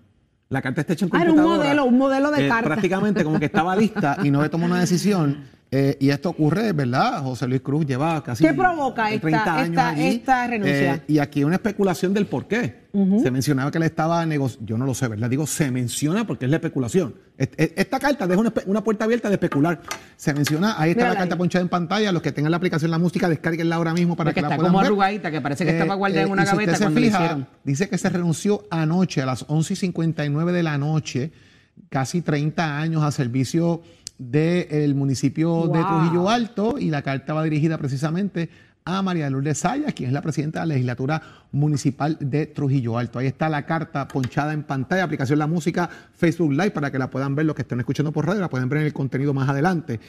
Speaker 4: La carta está hecha en computadora.
Speaker 3: Ah, era un modelo, un modelo de
Speaker 4: eh,
Speaker 3: carta.
Speaker 4: Prácticamente como que estaba lista y no le tomó una decisión. Eh, y esto ocurre, ¿verdad? José Luis Cruz lleva casi
Speaker 3: ¿Qué provoca 30 años esta, allí, esta renuncia?
Speaker 4: Eh, y aquí una especulación del por qué. Se mencionaba que él estaba negociando, yo no lo sé, ¿verdad? Digo, se menciona porque es la especulación. Esta carta deja una, puerta abierta de especular. Se menciona, ahí está la carta ponchada en pantalla, los que tengan la aplicación La Música, descarguenla ahora mismo para que la puedan
Speaker 5: como
Speaker 4: ver.
Speaker 5: arrugadita, que parece que estaba guardada en una gaveta
Speaker 4: cuando se fija, Dice que se renunció anoche a las 11 y 59 de la noche, casi 30 años a servicio del municipio de Trujillo Alto y la carta va dirigida precisamente a María Lourdes Sayas, quien es la presidenta de la legislatura municipal de Trujillo Alto. Ahí está la carta ponchada en pantalla, aplicación La Música, Facebook Live, para que la puedan ver los que estén escuchando por radio, la pueden ver en el contenido más adelante.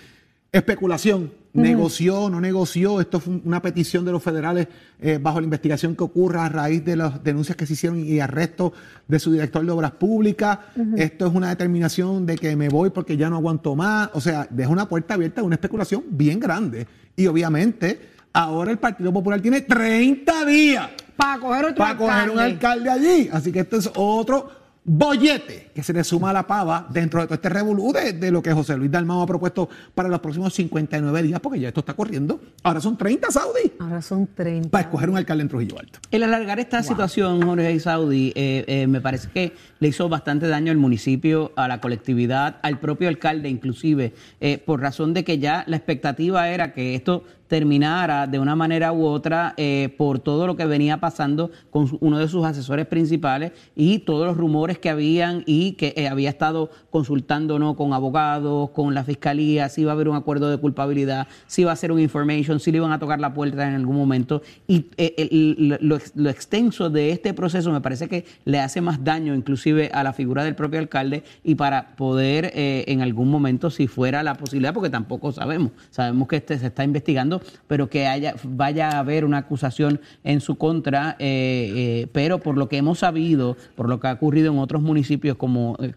Speaker 4: Especulación, negoció, no negoció, esto fue una petición de los federales eh, bajo la investigación que ocurra a raíz de las denuncias que se hicieron y arresto de su director de obras públicas, esto es una determinación de que me voy porque ya no aguanto más, o sea, deja una puerta abierta a una especulación bien grande. Y obviamente ahora el Partido Popular tiene 30 días
Speaker 3: para coger otro
Speaker 4: para coger un alcalde allí, así que esto es otro bollete que se le suma la pava dentro de todo este revolú de, lo que José Luis Dalmao ha propuesto para los próximos 59 días, porque ya esto está corriendo. Ahora son 30 Saudi.
Speaker 3: Ahora son 30.
Speaker 4: Para escoger un alcalde en Trujillo Alto.
Speaker 5: El alargar esta situación, Jorge y Saudi, eh, eh, me parece que le hizo bastante daño al municipio, a la colectividad, al propio alcalde inclusive, eh, por razón de que ya la expectativa era que esto terminara de una manera u otra eh, por todo lo que venía pasando con uno de sus asesores principales y todos los rumores que habían y que eh, había estado consultando ¿no? con abogados, con la fiscalía, si iba a haber un acuerdo de culpabilidad, si iba a ser un information, si le iban a tocar la puerta en algún momento. Y eh, lo, extenso de este proceso me parece que le hace más daño inclusive a la figura del propio alcalde y para poder en algún momento, si fuera la posibilidad, porque tampoco sabemos, sabemos que este se está investigando pero que haya, vaya a haber una acusación en su contra, eh, eh, pero por lo que hemos sabido, por lo que ha ocurrido en otros municipios como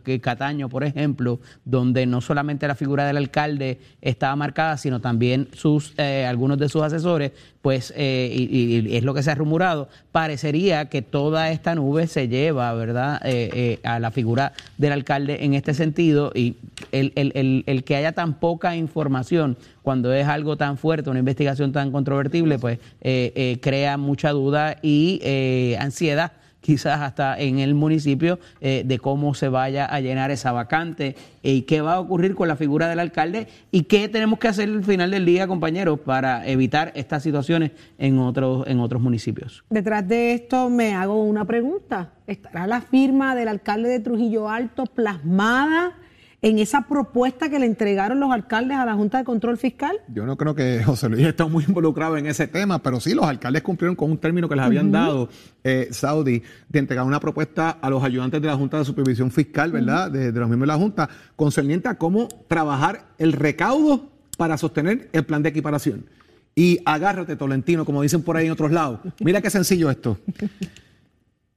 Speaker 5: eh, Cataño, por ejemplo, donde no solamente la figura del alcalde estaba marcada, sino también sus algunos de sus asesores, pues, y, es lo que se ha rumorado, parecería que toda esta nube se lleva, ¿verdad?, a la figura del alcalde en este sentido y el, el, el que haya tan poca información cuando es algo tan fuerte, una investigación tan controvertible, pues eh, eh, crea mucha duda y eh, ansiedad quizás hasta en el municipio de cómo se vaya a llenar esa vacante y qué va a ocurrir con la figura del alcalde y qué tenemos que hacer al final del día, compañeros, para evitar estas situaciones en otros, en otros municipios.
Speaker 3: Detrás de esto me hago una pregunta. ¿Estará la firma del alcalde de Trujillo Alto plasmada en esa propuesta que le entregaron los alcaldes a la Junta de Control Fiscal?
Speaker 4: Yo no creo que José Luis esté muy involucrado en ese tema, pero sí, los alcaldes cumplieron con un término que les habían dado eh, Saudi de entregar una propuesta a los ayudantes de la Junta de Supervisión Fiscal, ¿verdad? de, los miembros de la Junta, concerniente a cómo trabajar el recaudo para sostener el plan de equiparación. Y agárrate, Tolentino, como dicen por ahí en otros lados. Mira qué sencillo esto.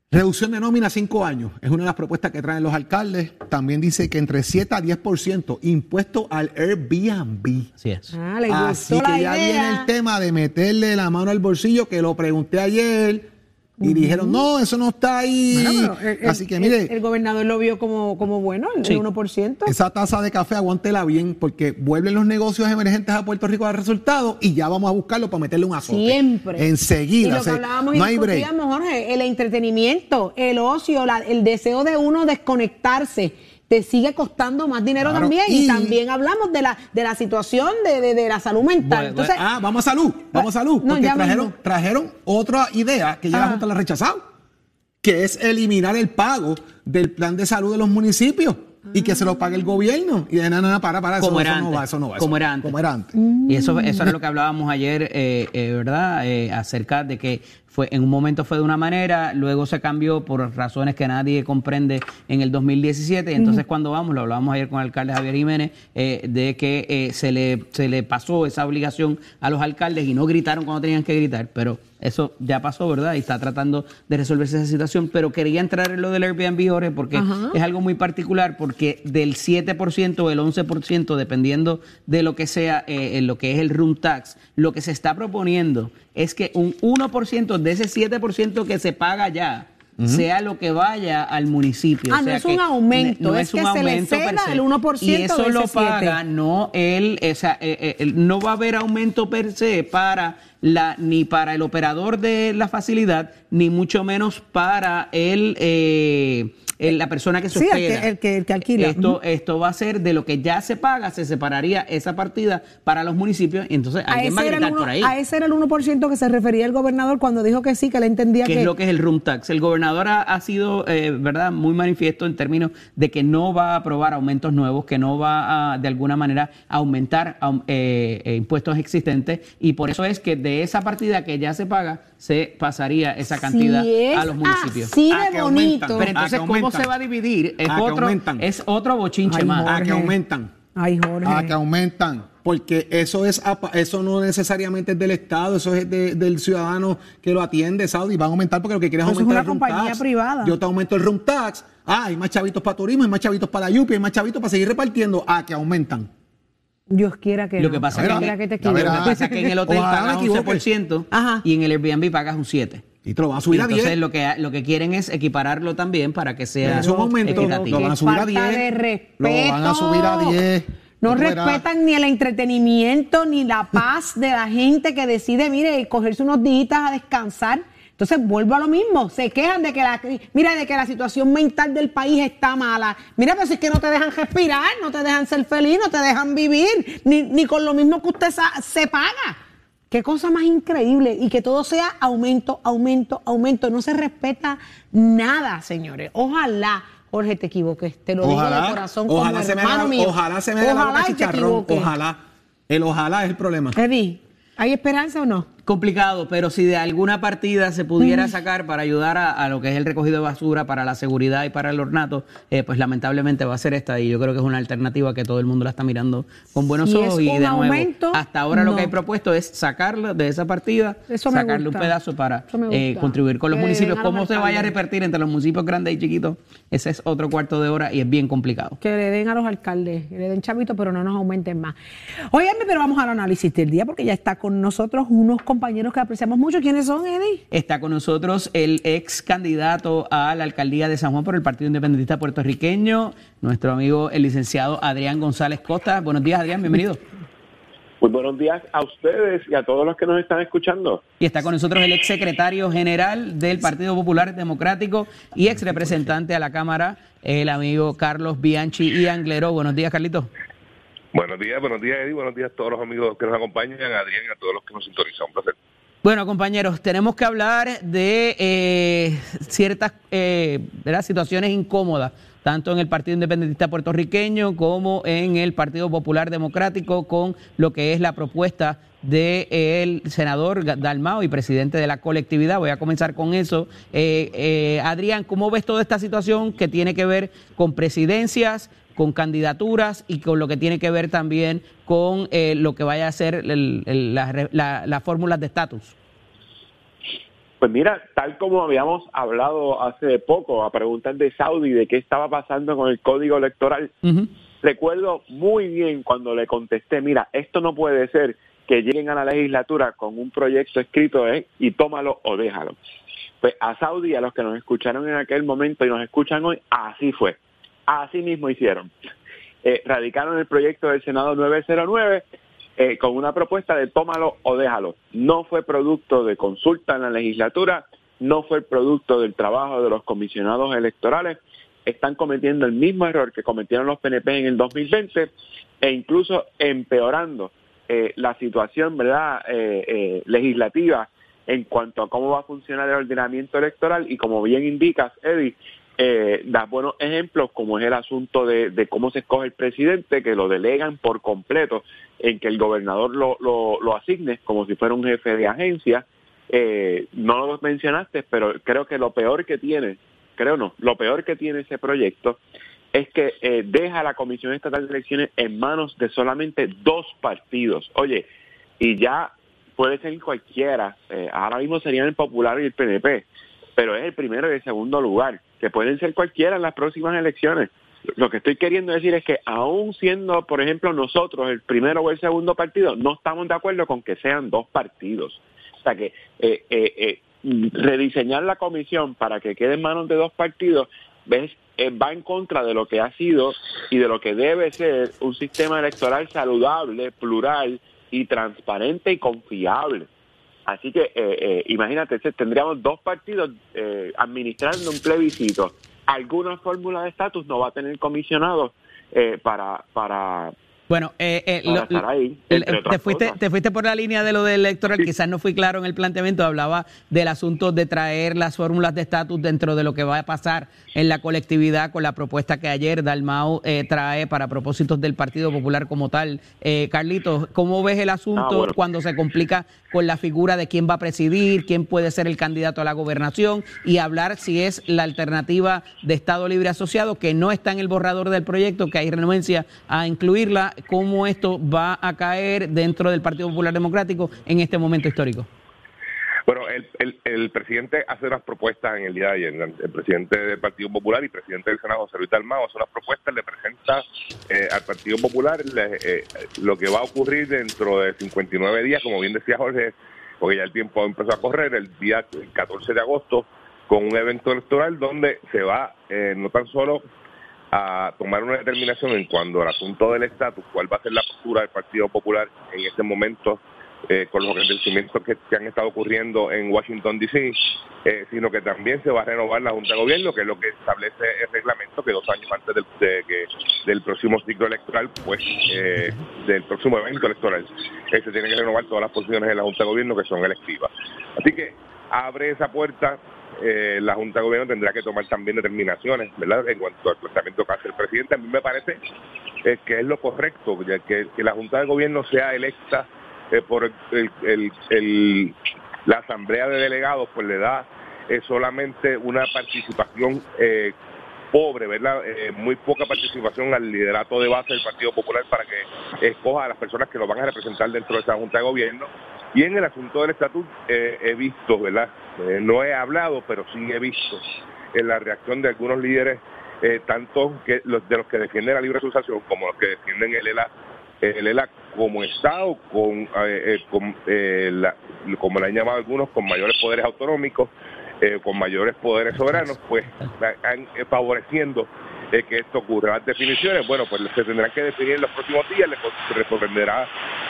Speaker 4: Reducción de nómina a cinco años. Es una de las propuestas que traen los alcaldes. También dice que entre 7 a 10% impuesto al Airbnb.
Speaker 5: Así es.
Speaker 3: Ah, le
Speaker 4: Así que
Speaker 3: la
Speaker 4: ya
Speaker 3: idea.
Speaker 4: viene el tema de meterle la mano al bolsillo, que lo pregunté ayer. Y dijeron, no, eso no está ahí.
Speaker 3: Bueno, pero el- el-
Speaker 4: Así que mire,
Speaker 3: El, el gobernador lo vio como, como bueno, el
Speaker 5: Sí.
Speaker 3: 1%.
Speaker 4: esa taza de café aguántela bien, porque vuelven los negocios emergentes a Puerto Rico al resultado y ya vamos a buscarlo para meterle un azote.
Speaker 3: Siempre.
Speaker 4: Enseguida.
Speaker 3: Y lo
Speaker 4: o
Speaker 3: que hablábamos y
Speaker 4: no hay break.
Speaker 3: discutíamos, Jorge, el entretenimiento, el ocio, la- el deseo de uno desconectarse, te sigue costando más dinero
Speaker 4: Claro,
Speaker 3: también. Y,
Speaker 4: y-
Speaker 3: también hablamos de la, de la situación de, de- de la salud mental.
Speaker 5: Bueno,
Speaker 3: Entonces,
Speaker 4: Ah, vamos a salud, vamos a salud.
Speaker 3: No,
Speaker 4: Porque trajeron,
Speaker 3: mismo.
Speaker 4: trajeron otra idea que ya la. Junta la ha rechazado, que es eliminar el pago del plan de salud de los municipios y que se lo pague el gobierno. Y de nada, nada, para, para, eso,
Speaker 5: como
Speaker 4: eso
Speaker 5: era
Speaker 4: no
Speaker 5: antes.
Speaker 4: va, eso no va.
Speaker 5: como
Speaker 4: eso-
Speaker 5: era antes.
Speaker 4: Como era antes.
Speaker 3: Mm.
Speaker 5: Y eso, eso era lo que hablábamos ayer, eh, eh, ¿verdad? Eh, acerca de que fue en un momento fue de una manera, luego se cambió por razones que nadie comprende en el 2017. Y entonces cuando vamos, lo hablábamos ayer con el alcalde Javier Jiménez, eh, de que eh, se, le, se le pasó esa obligación a los alcaldes y no gritaron cuando tenían que gritar, pero eso ya pasó, ¿verdad? Y está tratando de resolverse esa situación, pero quería entrar en lo del Airbnb, Jorge, porque
Speaker 3: Ajá.
Speaker 5: es algo muy particular, porque del 7% o el 11%, dependiendo de lo que sea eh, lo que es el room tax, lo que se está proponiendo es que un 1% de ese 7% que se paga ya, sea lo que vaya al municipio.
Speaker 3: Ah,
Speaker 5: O
Speaker 3: no es un aumento,
Speaker 5: no
Speaker 3: es que se le
Speaker 5: per
Speaker 3: ceda
Speaker 5: se.
Speaker 3: el 1%
Speaker 5: Y eso
Speaker 3: de
Speaker 5: lo
Speaker 3: ese 7.
Speaker 5: paga no él, o sea, eh, eh, no va a haber aumento per se para la ni para el operador de la facilidad, ni mucho menos para el, eh, el- la persona que se
Speaker 3: Sí, el que- el que- el que alquila.
Speaker 5: Esto, esto va a ser de lo que ya se paga, se separaría esa partida para los municipios, y entonces
Speaker 3: a
Speaker 5: alguien va a
Speaker 3: ese, era el
Speaker 5: gritar
Speaker 3: uno-
Speaker 5: por ahí.
Speaker 3: a ese era el 1% que se refería el gobernador cuando dijo que sí, que le entendía
Speaker 5: ¿Qué
Speaker 3: que...
Speaker 5: es lo que es el room tax? El gobernador ha, ha sido, eh, ¿verdad?, muy manifiesto en términos de que no va a aprobar aumentos nuevos, que no va a, de alguna manera, aumentar aum- eh, eh, impuestos existentes, y por eso es que de esa partida que ya se paga, se pasaría esa cantidad
Speaker 3: Si es
Speaker 5: a los municipios.
Speaker 3: así
Speaker 4: Ah,
Speaker 3: de
Speaker 4: aumentan.
Speaker 3: bonito.
Speaker 5: Pero entonces,
Speaker 4: Ah, que
Speaker 5: ¿cómo se va a dividir? Es,
Speaker 4: Ah, que
Speaker 5: otro,
Speaker 4: aumentan.
Speaker 5: es otro bochinche
Speaker 3: Ay,
Speaker 5: más.
Speaker 4: Ah, que
Speaker 3: Jorge.
Speaker 4: aumentan.
Speaker 3: Ay, Jorge.
Speaker 4: Ah, que aumentan. Porque eso es eso no necesariamente es del Estado, eso es de- del ciudadano que lo atiende, Saudi. Van a aumentar porque lo que quieren es
Speaker 3: Eso es
Speaker 4: aumentar
Speaker 3: una
Speaker 4: el room
Speaker 3: compañía
Speaker 4: tax.
Speaker 3: privada.
Speaker 4: Yo te aumento el room tax. Ah, hay más chavitos para turismo, hay más chavitos para la Yupi, hay más chavitos para seguir repartiendo. Ah, que aumentan.
Speaker 3: Dios quiera que
Speaker 5: Lo
Speaker 3: no.
Speaker 5: que pasa es
Speaker 3: quiera que te.
Speaker 5: Lo que pasa es que en el hotel
Speaker 4: Ojalá
Speaker 5: pagas
Speaker 4: equivoque.
Speaker 5: 11%
Speaker 3: Ajá.
Speaker 5: y en el Airbnb pagas un 7%.
Speaker 4: Y te lo van a subir
Speaker 5: Y
Speaker 4: a 10.
Speaker 5: entonces lo que, lo que quieren es equipararlo también para que sea
Speaker 4: es un aumento,
Speaker 5: equitativo.
Speaker 4: lo van a subir a
Speaker 3: Falta
Speaker 4: 10.
Speaker 3: de respeto.
Speaker 4: Lo van a subir a 10.
Speaker 3: No respetan ni el entretenimiento ni la paz de la gente que decide, mire, cogerse unos días a descansar. Entonces vuelvo a lo mismo, se quejan de que la mira de que la situación mental del país está mala. Mira, pero si es que no te dejan respirar, no te dejan ser feliz, no te dejan vivir, ni, ni con lo mismo que usted sa- se paga. Qué cosa más increíble y que todo sea aumento, aumento, aumento. No se respeta nada, señores. Ojalá, Jorge, te equivoques. Te lo digo de corazón como
Speaker 4: ojalá se me
Speaker 3: hermano
Speaker 4: haga,
Speaker 3: mío.
Speaker 4: ojalá se me haga la boca
Speaker 3: Ojalá te
Speaker 4: chicharrón. Ojalá. El ojalá es el problema.
Speaker 3: Eddie, ¿hay esperanza o no?
Speaker 5: Complicado, pero si de alguna partida se pudiera sacar para ayudar a, a lo que es el recogido de basura, para la seguridad y para el ornato, eh, pues lamentablemente va a ser esta y yo creo que es una alternativa que todo el mundo la está mirando con buenos
Speaker 3: Si
Speaker 5: ojos y de nuevo,
Speaker 3: aumento,
Speaker 5: hasta ahora lo que hay propuesto es sacarlo de esa partida,
Speaker 3: Eso
Speaker 5: sacarle un pedazo para eh, contribuir con los
Speaker 3: Que
Speaker 5: municipios. ¿Cómo se vaya a repartir entre los municipios grandes y chiquitos? Ese es otro cuarto de hora y es bien complicado.
Speaker 3: Que le den a los alcaldes, que le den chavito, pero no nos aumenten más. Óyeme, pero vamos al análisis del día porque ya está con nosotros unos compañeros que apreciamos mucho. ¿Quiénes son, Eddie?
Speaker 5: Está con nosotros el ex candidato a la alcaldía de San Juan por el Partido Independentista Puertorriqueño, nuestro amigo el licenciado Adrián González Costa. Buenos días, Adrián, bienvenido.
Speaker 9: Muy buenos días a ustedes y a todos los que nos están escuchando.
Speaker 5: Y está con nosotros el ex secretario general del Partido Popular Democrático y ex representante a la Cámara, el amigo Carlos Bianchi y Anglero. Buenos días, Carlitos.
Speaker 10: Buenos días, buenos días, Eddie. Buenos días a todos los amigos que nos acompañan, a Adrián y a todos los que nos sintonizan. Un placer.
Speaker 5: Bueno, compañeros, tenemos que hablar de eh, ciertas eh, situaciones incómodas, tanto en el Partido Independentista Puertorriqueño como en el Partido Popular Democrático, con lo que es la propuesta del senador Dalmao y presidente de la colectividad. Voy a comenzar con eso. Eh, eh, Adrián, ¿cómo ves toda esta situación que tiene que ver con presidencias, con candidaturas y con lo que tiene que ver también con eh, lo que vaya a ser las fórmulas de estatus?
Speaker 9: Pues mira, tal como habíamos hablado hace poco a preguntas de Saudi de qué estaba pasando con el código electoral, recuerdo muy bien cuando le contesté, mira, esto no puede ser que lleguen a la legislatura con un proyecto escrito ¿eh? y tómalo o déjalo. Pues a Saudi, a los que nos escucharon en aquel momento y nos escuchan hoy, así fue. Así mismo hicieron. Eh, radicaron el proyecto del Senado 909 eh, con una propuesta de tómalo o déjalo. No fue producto de consulta en la legislatura, no fue producto del trabajo de los comisionados electorales. Están cometiendo el mismo error que cometieron los PNP en el 2020 e incluso empeorando eh, la situación verdad legislativa en cuanto a cómo va a funcionar el ordenamiento electoral y como bien indicas, Eddie, eh, da buenos ejemplos como es el asunto de, cómo se escoge el presidente, que lo delegan por completo en que el gobernador lo, lo, asigne como si fuera un jefe de agencia. Eh, no lo mencionaste, pero creo que lo peor que tiene, creo no, lo peor que tiene ese proyecto es que eh, deja la Comisión Estatal de Elecciones en manos de solamente dos partidos. Oye, y ya puede ser cualquiera. Eh, ahora mismo serían el Popular y el PNP, pero es el primero y el segundo lugar, que pueden ser cualquiera en las próximas elecciones. Lo que estoy queriendo decir es que aún siendo, por ejemplo, nosotros el primero o el segundo partido, no estamos de acuerdo con que sean dos partidos. O sea que eh, eh, rediseñar la comisión para que quede en manos de dos partidos ves, va en contra de lo que ha sido y de lo que debe ser un sistema electoral saludable, plural, y transparente y confiable. Así que eh, eh, imagínate, tendríamos dos partidos eh, administrando un plebiscito. Alguna fórmula de estatus no va a tener comisionados para, para
Speaker 5: bueno, eh, eh, te, fuiste, te fuiste por la línea de lo del electoral, quizás no fui claro en el planteamiento, hablaba del asunto de traer las fórmulas de estatus dentro de lo que va a pasar en la colectividad con la propuesta que ayer Dalmau eh, trae para propósitos del Partido Popular como tal. Eh, Carlitos, ¿cómo ves el asunto ah, cuando se complica con la figura de quién va a presidir, quién puede ser el candidato a la gobernación y hablar si es la alternativa de Estado Libre Asociado, que no está en el borrador del proyecto, que hay renuencia a incluirla? cómo esto va a caer dentro del Partido Popular Democrático en este momento histórico.
Speaker 10: Bueno, el, presidente hace unas propuestas en el día de ayer, el presidente del Partido Popular y presidente del Senado, José Luis Dalmao, hace unas propuestas, le presenta eh, al Partido Popular eh, lo que va a ocurrir dentro de 59 días, como bien decía Jorge, porque ya el tiempo empezó a correr, el día 14 de agosto, con un evento electoral donde se va eh, no tan solo a tomar una determinación en cuanto al asunto del estatus, cuál va a ser la postura del Partido Popular en este momento eh, con los acontecimientos que, han estado ocurriendo en Washington, D.C., eh, sino que también se va a renovar la Junta de Gobierno, que es lo que establece el reglamento, que dos años antes del, de, del próximo ciclo electoral, pues eh, del próximo evento electoral, se tienen que renovar todas las posiciones de la Junta de Gobierno que son electivas. Así que abre esa puerta la Junta de Gobierno tendrá que tomar también determinaciones, ¿verdad? En cuanto al planteamiento que hace el presidente, a mí me parece que es lo correcto, que, la Junta de Gobierno sea electa eh, por la Asamblea de Delegados, pues le da solamente una participación pobre, ¿verdad? muy poca participación al liderato de base del Partido Popular para que escoja a las personas que lo van a representar dentro de esa Junta de Gobierno y en el asunto del estatus eh, he visto, ¿verdad? Eh, no he hablado, pero sí he visto en la reacción de algunos líderes, eh, tanto de los que defienden la libre asociación como los que defienden el ELA, el ELA como Estado, con, la, como le han llamado algunos, con mayores poderes autonómicos, con mayores poderes soberanos, pues han, favoreciendo que esto ocurra. Las definiciones, bueno, pues se tendrán que definir en los próximos días, le sorprenderá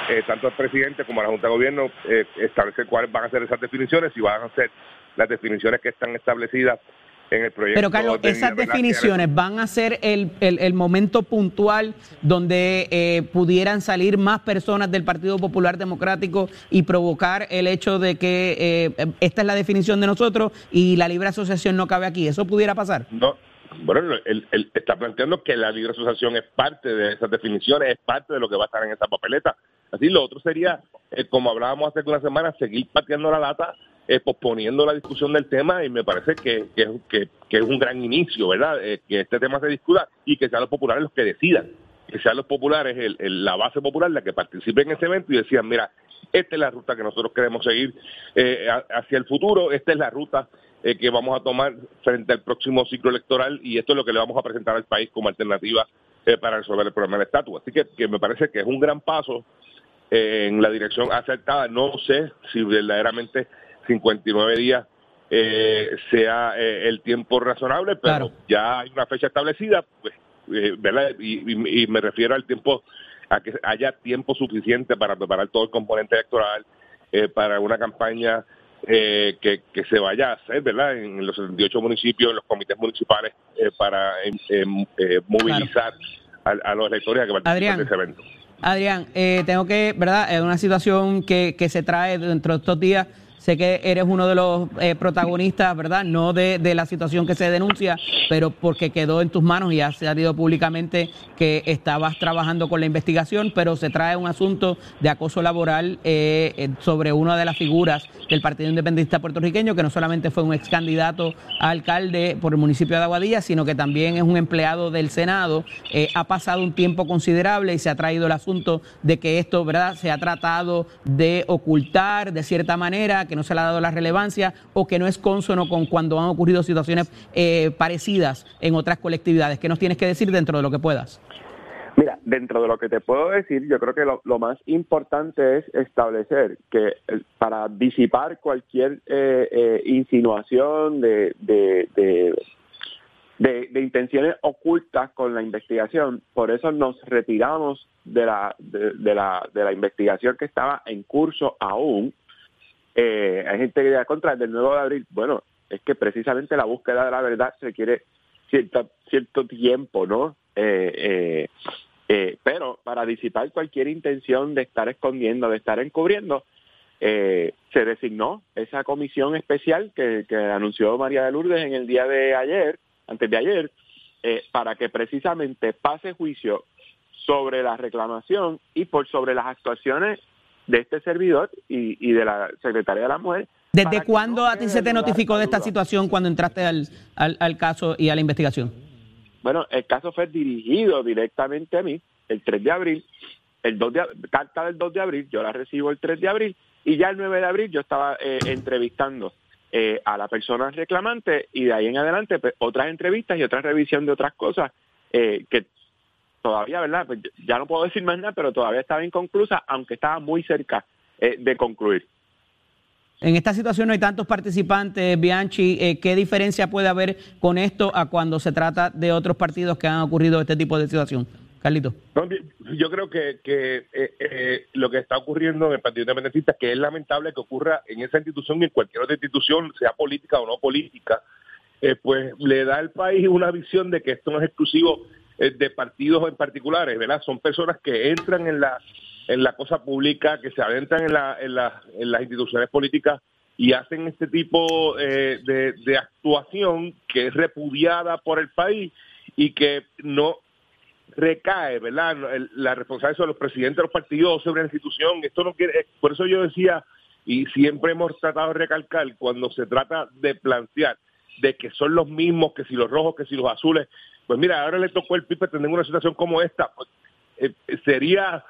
Speaker 10: eh, tanto el presidente como la Junta de Gobierno eh, establecer cuáles van a ser esas definiciones y van a ser las definiciones que están establecidas en el proyecto.
Speaker 5: Pero Carlos, esas definiciones van a ser el, el, momento puntual donde eh, pudieran salir más personas del Partido Popular Democrático y provocar el hecho de que eh, esta es la definición de nosotros y la libre asociación no cabe aquí. ¿Eso pudiera pasar?
Speaker 10: No, bueno, él, está planteando que la libre asociación es parte de esas definiciones, es parte de lo que va a estar en esa papeleta. Así lo otro sería, eh, como hablábamos hace una semana, seguir pateando la data eh, posponiendo la discusión del tema y me parece que, que, que, es un gran inicio, ¿verdad? Eh, que este tema se discuta y que sean los populares los que decidan, que sean los populares, la base popular la que participe en ese evento y decían, mira, esta es la ruta que nosotros queremos seguir eh, hacia el futuro, esta es la ruta que vamos a tomar frente al próximo ciclo electoral y esto es lo que le vamos a presentar al país como alternativa para resolver el problema del estatus. Así que, que me parece que es un gran paso en la dirección acertada. No sé si verdaderamente 59 días eh, sea eh, el tiempo razonable, pero ya hay una fecha establecida, pues, eh, ¿verdad? Y, y- y me refiero al tiempo, a que haya tiempo suficiente para preparar todo el componente electoral, eh, para una campaña eh, que, que se vaya a hacer, ¿verdad? En los 78 municipios, en los comités municipales, para movilizar a, a los electores a que participen
Speaker 5: Adrián.
Speaker 10: de ese evento.
Speaker 5: Adrián, eh, tengo que, ¿verdad? Es una situación que, que se trae dentro de estos días. Sé que eres uno de los eh, protagonistas, ¿verdad? No de, de la situación que se denuncia, pero porque quedó en tus manos y ha salido públicamente que estabas trabajando con la investigación, pero se trae un asunto de acoso laboral eh, eh, sobre una de las figuras del Partido Independentista puertorriqueño, que no solamente fue un ex candidato a alcalde por el municipio de Aguadilla, sino que también es un empleado del Senado. Ha pasado un tiempo considerable y se ha traído el asunto de que esto, ¿verdad?, se ha tratado de ocultar de cierta manera, que no se le ha dado la relevancia o que no es consono con cuando han ocurrido situaciones eh, parecidas en otras colectividades. ¿Qué nos tienes que decir dentro de lo que puedas?
Speaker 9: Mira, dentro de lo que te puedo decir, yo creo que lo, más importante es establecer que para disipar cualquier eh, eh, insinuación de, de, de, de- de intenciones ocultas con la investigación, por eso nos retiramos de la, de, de la, de la investigación que estaba en curso aún. Eh, hay gente que dirá contra el del 9 de abril. Bueno, es que precisamente la búsqueda de la verdad requiere cierto, cierto tiempo, ¿no? Eh, eh, eh, pero para disipar cualquier intención de estar escondiendo, de estar encubriendo, eh, se designó esa comisión especial que, que anunció María de Lourdes en el día de ayer, antes de ayer, eh, para que precisamente pase juicio sobre la reclamación y por sobre las actuaciones de este servidor y, y de la secretaria de la mujer.
Speaker 5: ¿Desde cuándo a ti se te notificó de esta situación cuando entraste al, al, al caso y a la investigación?
Speaker 9: Bueno, el caso fue dirigido directamente a mí el 3 de abril, el 2 de, carta del 2 de abril, yo la recibo el 3 de abril y ya el 9 de abril yo estaba eh, entrevistando eh, a la persona reclamante y de ahí en adelante pues, otras entrevistas y otra revisión de otras cosas eh, que todavía, ¿verdad? Pues, ya no puedo decir más nada, pero todavía estaba inconclusa, aunque estaba muy cerca eh, de concluir.
Speaker 5: En esta situación no hay tantos participantes, Bianchi. eh, ¿Qué diferencia puede haber con esto a cuando se trata de otros partidos que han ocurrido este tipo de situación? Carlito.
Speaker 10: Yo creo que, que eh, eh, lo que está ocurriendo en el Partido Independentista, que es lamentable que ocurra en esa institución y en cualquier otra institución, sea política o no política, eh, pues le da al país una visión de que esto no es exclusivo de partidos en particulares, ¿verdad? Son personas que entran en la en la cosa pública, que se adentran en, la, en, la- en las instituciones políticas y hacen este tipo eh, de, de actuación que es repudiada por el país y que no recae, ¿verdad? La responsabilidad sobre los presidentes de los partidos, sobre la institución. Esto no quiere, eh, por eso yo decía, y siempre hemos tratado de recalcar, cuando se trata de plantear de que son los mismos, que si los rojos, que si los azules, pues mira, ahora le tocó el PIB tener una situación como esta, pues, eh, sería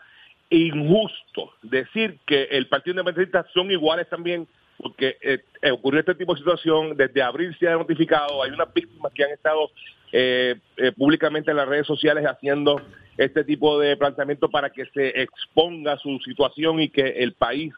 Speaker 10: injusto decir que el Partido Independentista son iguales también, porque eh, eh, ocurrió este tipo de situación, desde abril se ha notificado, hay unas víctimas que han estado públicamente en las redes sociales haciendo este tipo de planteamiento para que se exponga su situación y que el país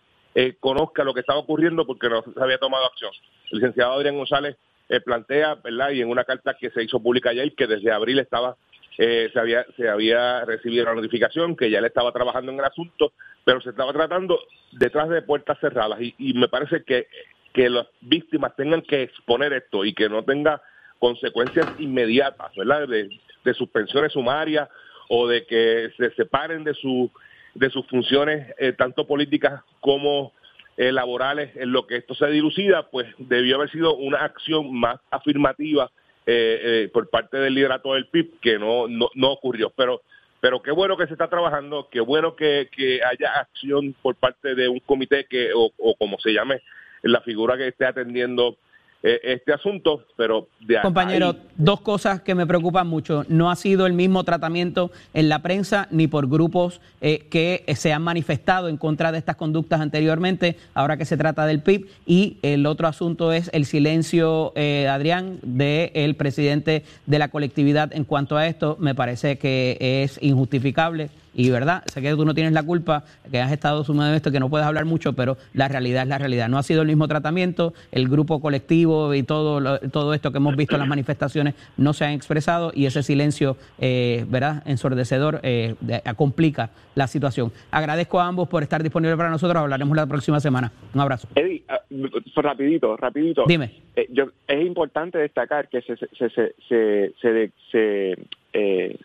Speaker 10: conozca lo que estaba ocurriendo porque no se había tomado acción. El licenciado Adrián González eh, plantea, ¿verdad? Y en una carta que se hizo pública ayer, que desde abril estaba eh, se había se había recibido la notificación que ya él estaba trabajando en el asunto, pero se estaba tratando detrás de puertas cerradas y, y me parece que que las víctimas tengan que exponer esto y que no tenga consecuencias inmediatas, ¿verdad? De, de suspensiones sumarias o de que se separen de su de sus funciones eh, tanto políticas como eh, laborales en lo que esto se dilucida, pues debió haber sido una acción más afirmativa eh, eh, por parte del liderato del PIB que no, no, no ocurrió. Pero pero qué bueno que se está trabajando, qué bueno que, que haya acción por parte de un comité que o, o como se llame la figura que esté atendiendo este asunto, pero de
Speaker 5: Compañero, dos cosas que me preocupan mucho. No ha sido el mismo tratamiento en la prensa ni por grupos eh, que se han manifestado en contra de estas conductas anteriormente, ahora que se trata del PIB. Y el otro asunto es el silencio, eh, Adrián, del presidente de la colectividad en cuanto a esto. Me parece que es injustificable y verdad, sé que tú no tienes la culpa, que has estado sumado en esto, que no puedes hablar mucho, pero la realidad es la realidad. No ha sido el mismo tratamiento, el grupo colectivo y todo, todo esto que hemos visto en las manifestaciones no se han expresado y ese silencio, eh, ¿verdad?, ensordecedor eh, complica la situación. Agradezco a ambos por estar disponibles para nosotros, hablaremos la próxima semana. Un abrazo.
Speaker 9: Eddie, ah, rapidito, rapidito.
Speaker 5: Dime.
Speaker 9: Eh, yo, es importante destacar que se, se, se, se, se, se eh,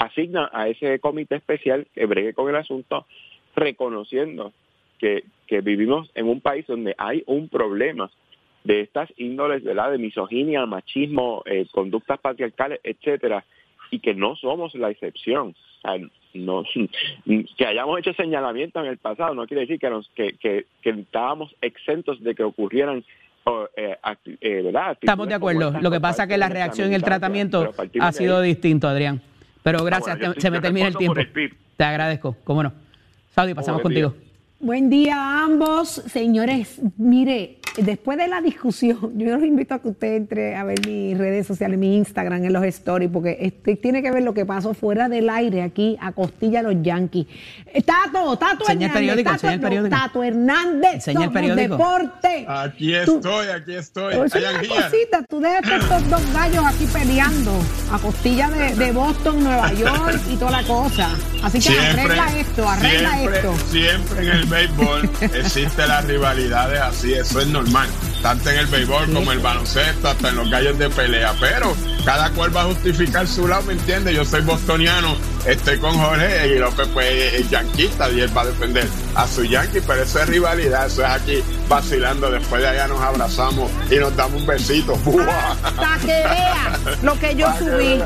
Speaker 9: asigna a ese comité especial que bregue con el asunto, reconociendo que, que vivimos en un país donde hay un problema de estas índoles, ¿verdad? De misoginia, machismo, eh, conductas patriarcales, etcétera, y que no somos la excepción. no, que hayamos hecho señalamientos en el pasado no quiere decir que, nos, que, que, que estábamos exentos de que ocurrieran eh, eh, ¿verdad?
Speaker 5: Estamos de acuerdo. Lo que pasa es que la reacción y el tratamiento ha sido distinto, Adrián. Pero ah, gracias, se me termina el tiempo. Te agradezco, cómo no. Saudi, pasamos contigo.
Speaker 3: Buen día a ambos. Señores, mire, después de la discusión, yo los invito a que usted entre a ver mis redes sociales, mi Instagram, en los stories, porque este, tiene que ver lo que pasó fuera del aire aquí a Costilla los Yankees. Eh, Tato, Tato
Speaker 5: Hernández. periódico, Tato,
Speaker 3: el periódico. Tato Hernández,
Speaker 5: el periódico.
Speaker 3: deporte.
Speaker 7: Aquí estoy, aquí estoy. Es
Speaker 3: una cosita, tú dejas estos dos gallos aquí peleando a Costilla de, Boston, Nueva York y toda la cosa. Así que arregla esto, arregla esto.
Speaker 7: Siempre en el béisbol existe las rivalidades así, eso es normal, tanto en el béisbol como en el baloncesto, hasta en los gallos de pelea, pero cada cual va a justificar su lado, ¿me entiendes? Yo soy bostoniano, estoy con Jorge y López pues es yanquista y él va a defender a su yankee, pero eso es rivalidad, eso es aquí vacilando, después de allá nos abrazamos y nos damos un besito.
Speaker 3: Hasta que vea lo que yo subí.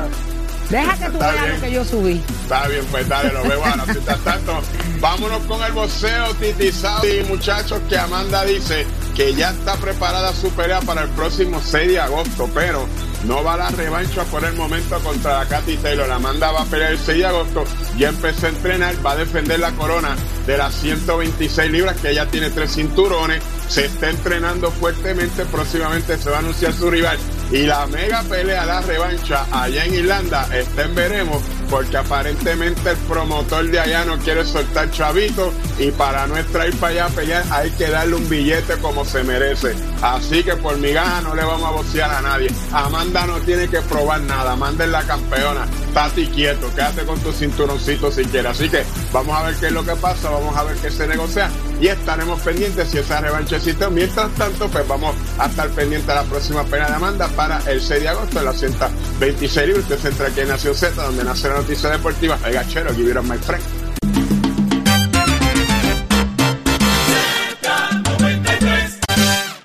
Speaker 3: Deja que tú veas lo que yo subí.
Speaker 7: Está bien, pues dale, lo veo ahora. Mientras tanto, vámonos con el boxeo titizado y muchachos que Amanda dice que ya está preparada su pelea para el próximo 6 de agosto, pero no va la revancha por el momento contra la Katy Taylor. Amanda va a pelear el 6 de agosto, ya empezó a entrenar, va a defender la corona de las 126 libras, que ella tiene tres cinturones, se está entrenando fuertemente, próximamente se va a anunciar su rival. Y la mega pelea, la revancha allá en Irlanda está veremos porque aparentemente el promotor de allá no quiere soltar chavito y para no ir para allá a pelear hay que darle un billete como se merece. Así que por mi gaja no le vamos a bocear a nadie. Amanda no tiene que probar nada. Amanda es la campeona. Tati quieto, quédate con tu cinturoncito si quieres. Así que vamos a ver qué es lo que pasa, vamos a ver qué se negocia y estaremos pendientes si esa revancha existe. Mientras tanto, pues vamos a estar pendientes a la próxima pena de Amanda para el 6 de agosto de la 126 libros. Usted se entra aquí en Nación Z, donde nace la noticia deportiva. El gachero, give it my friend.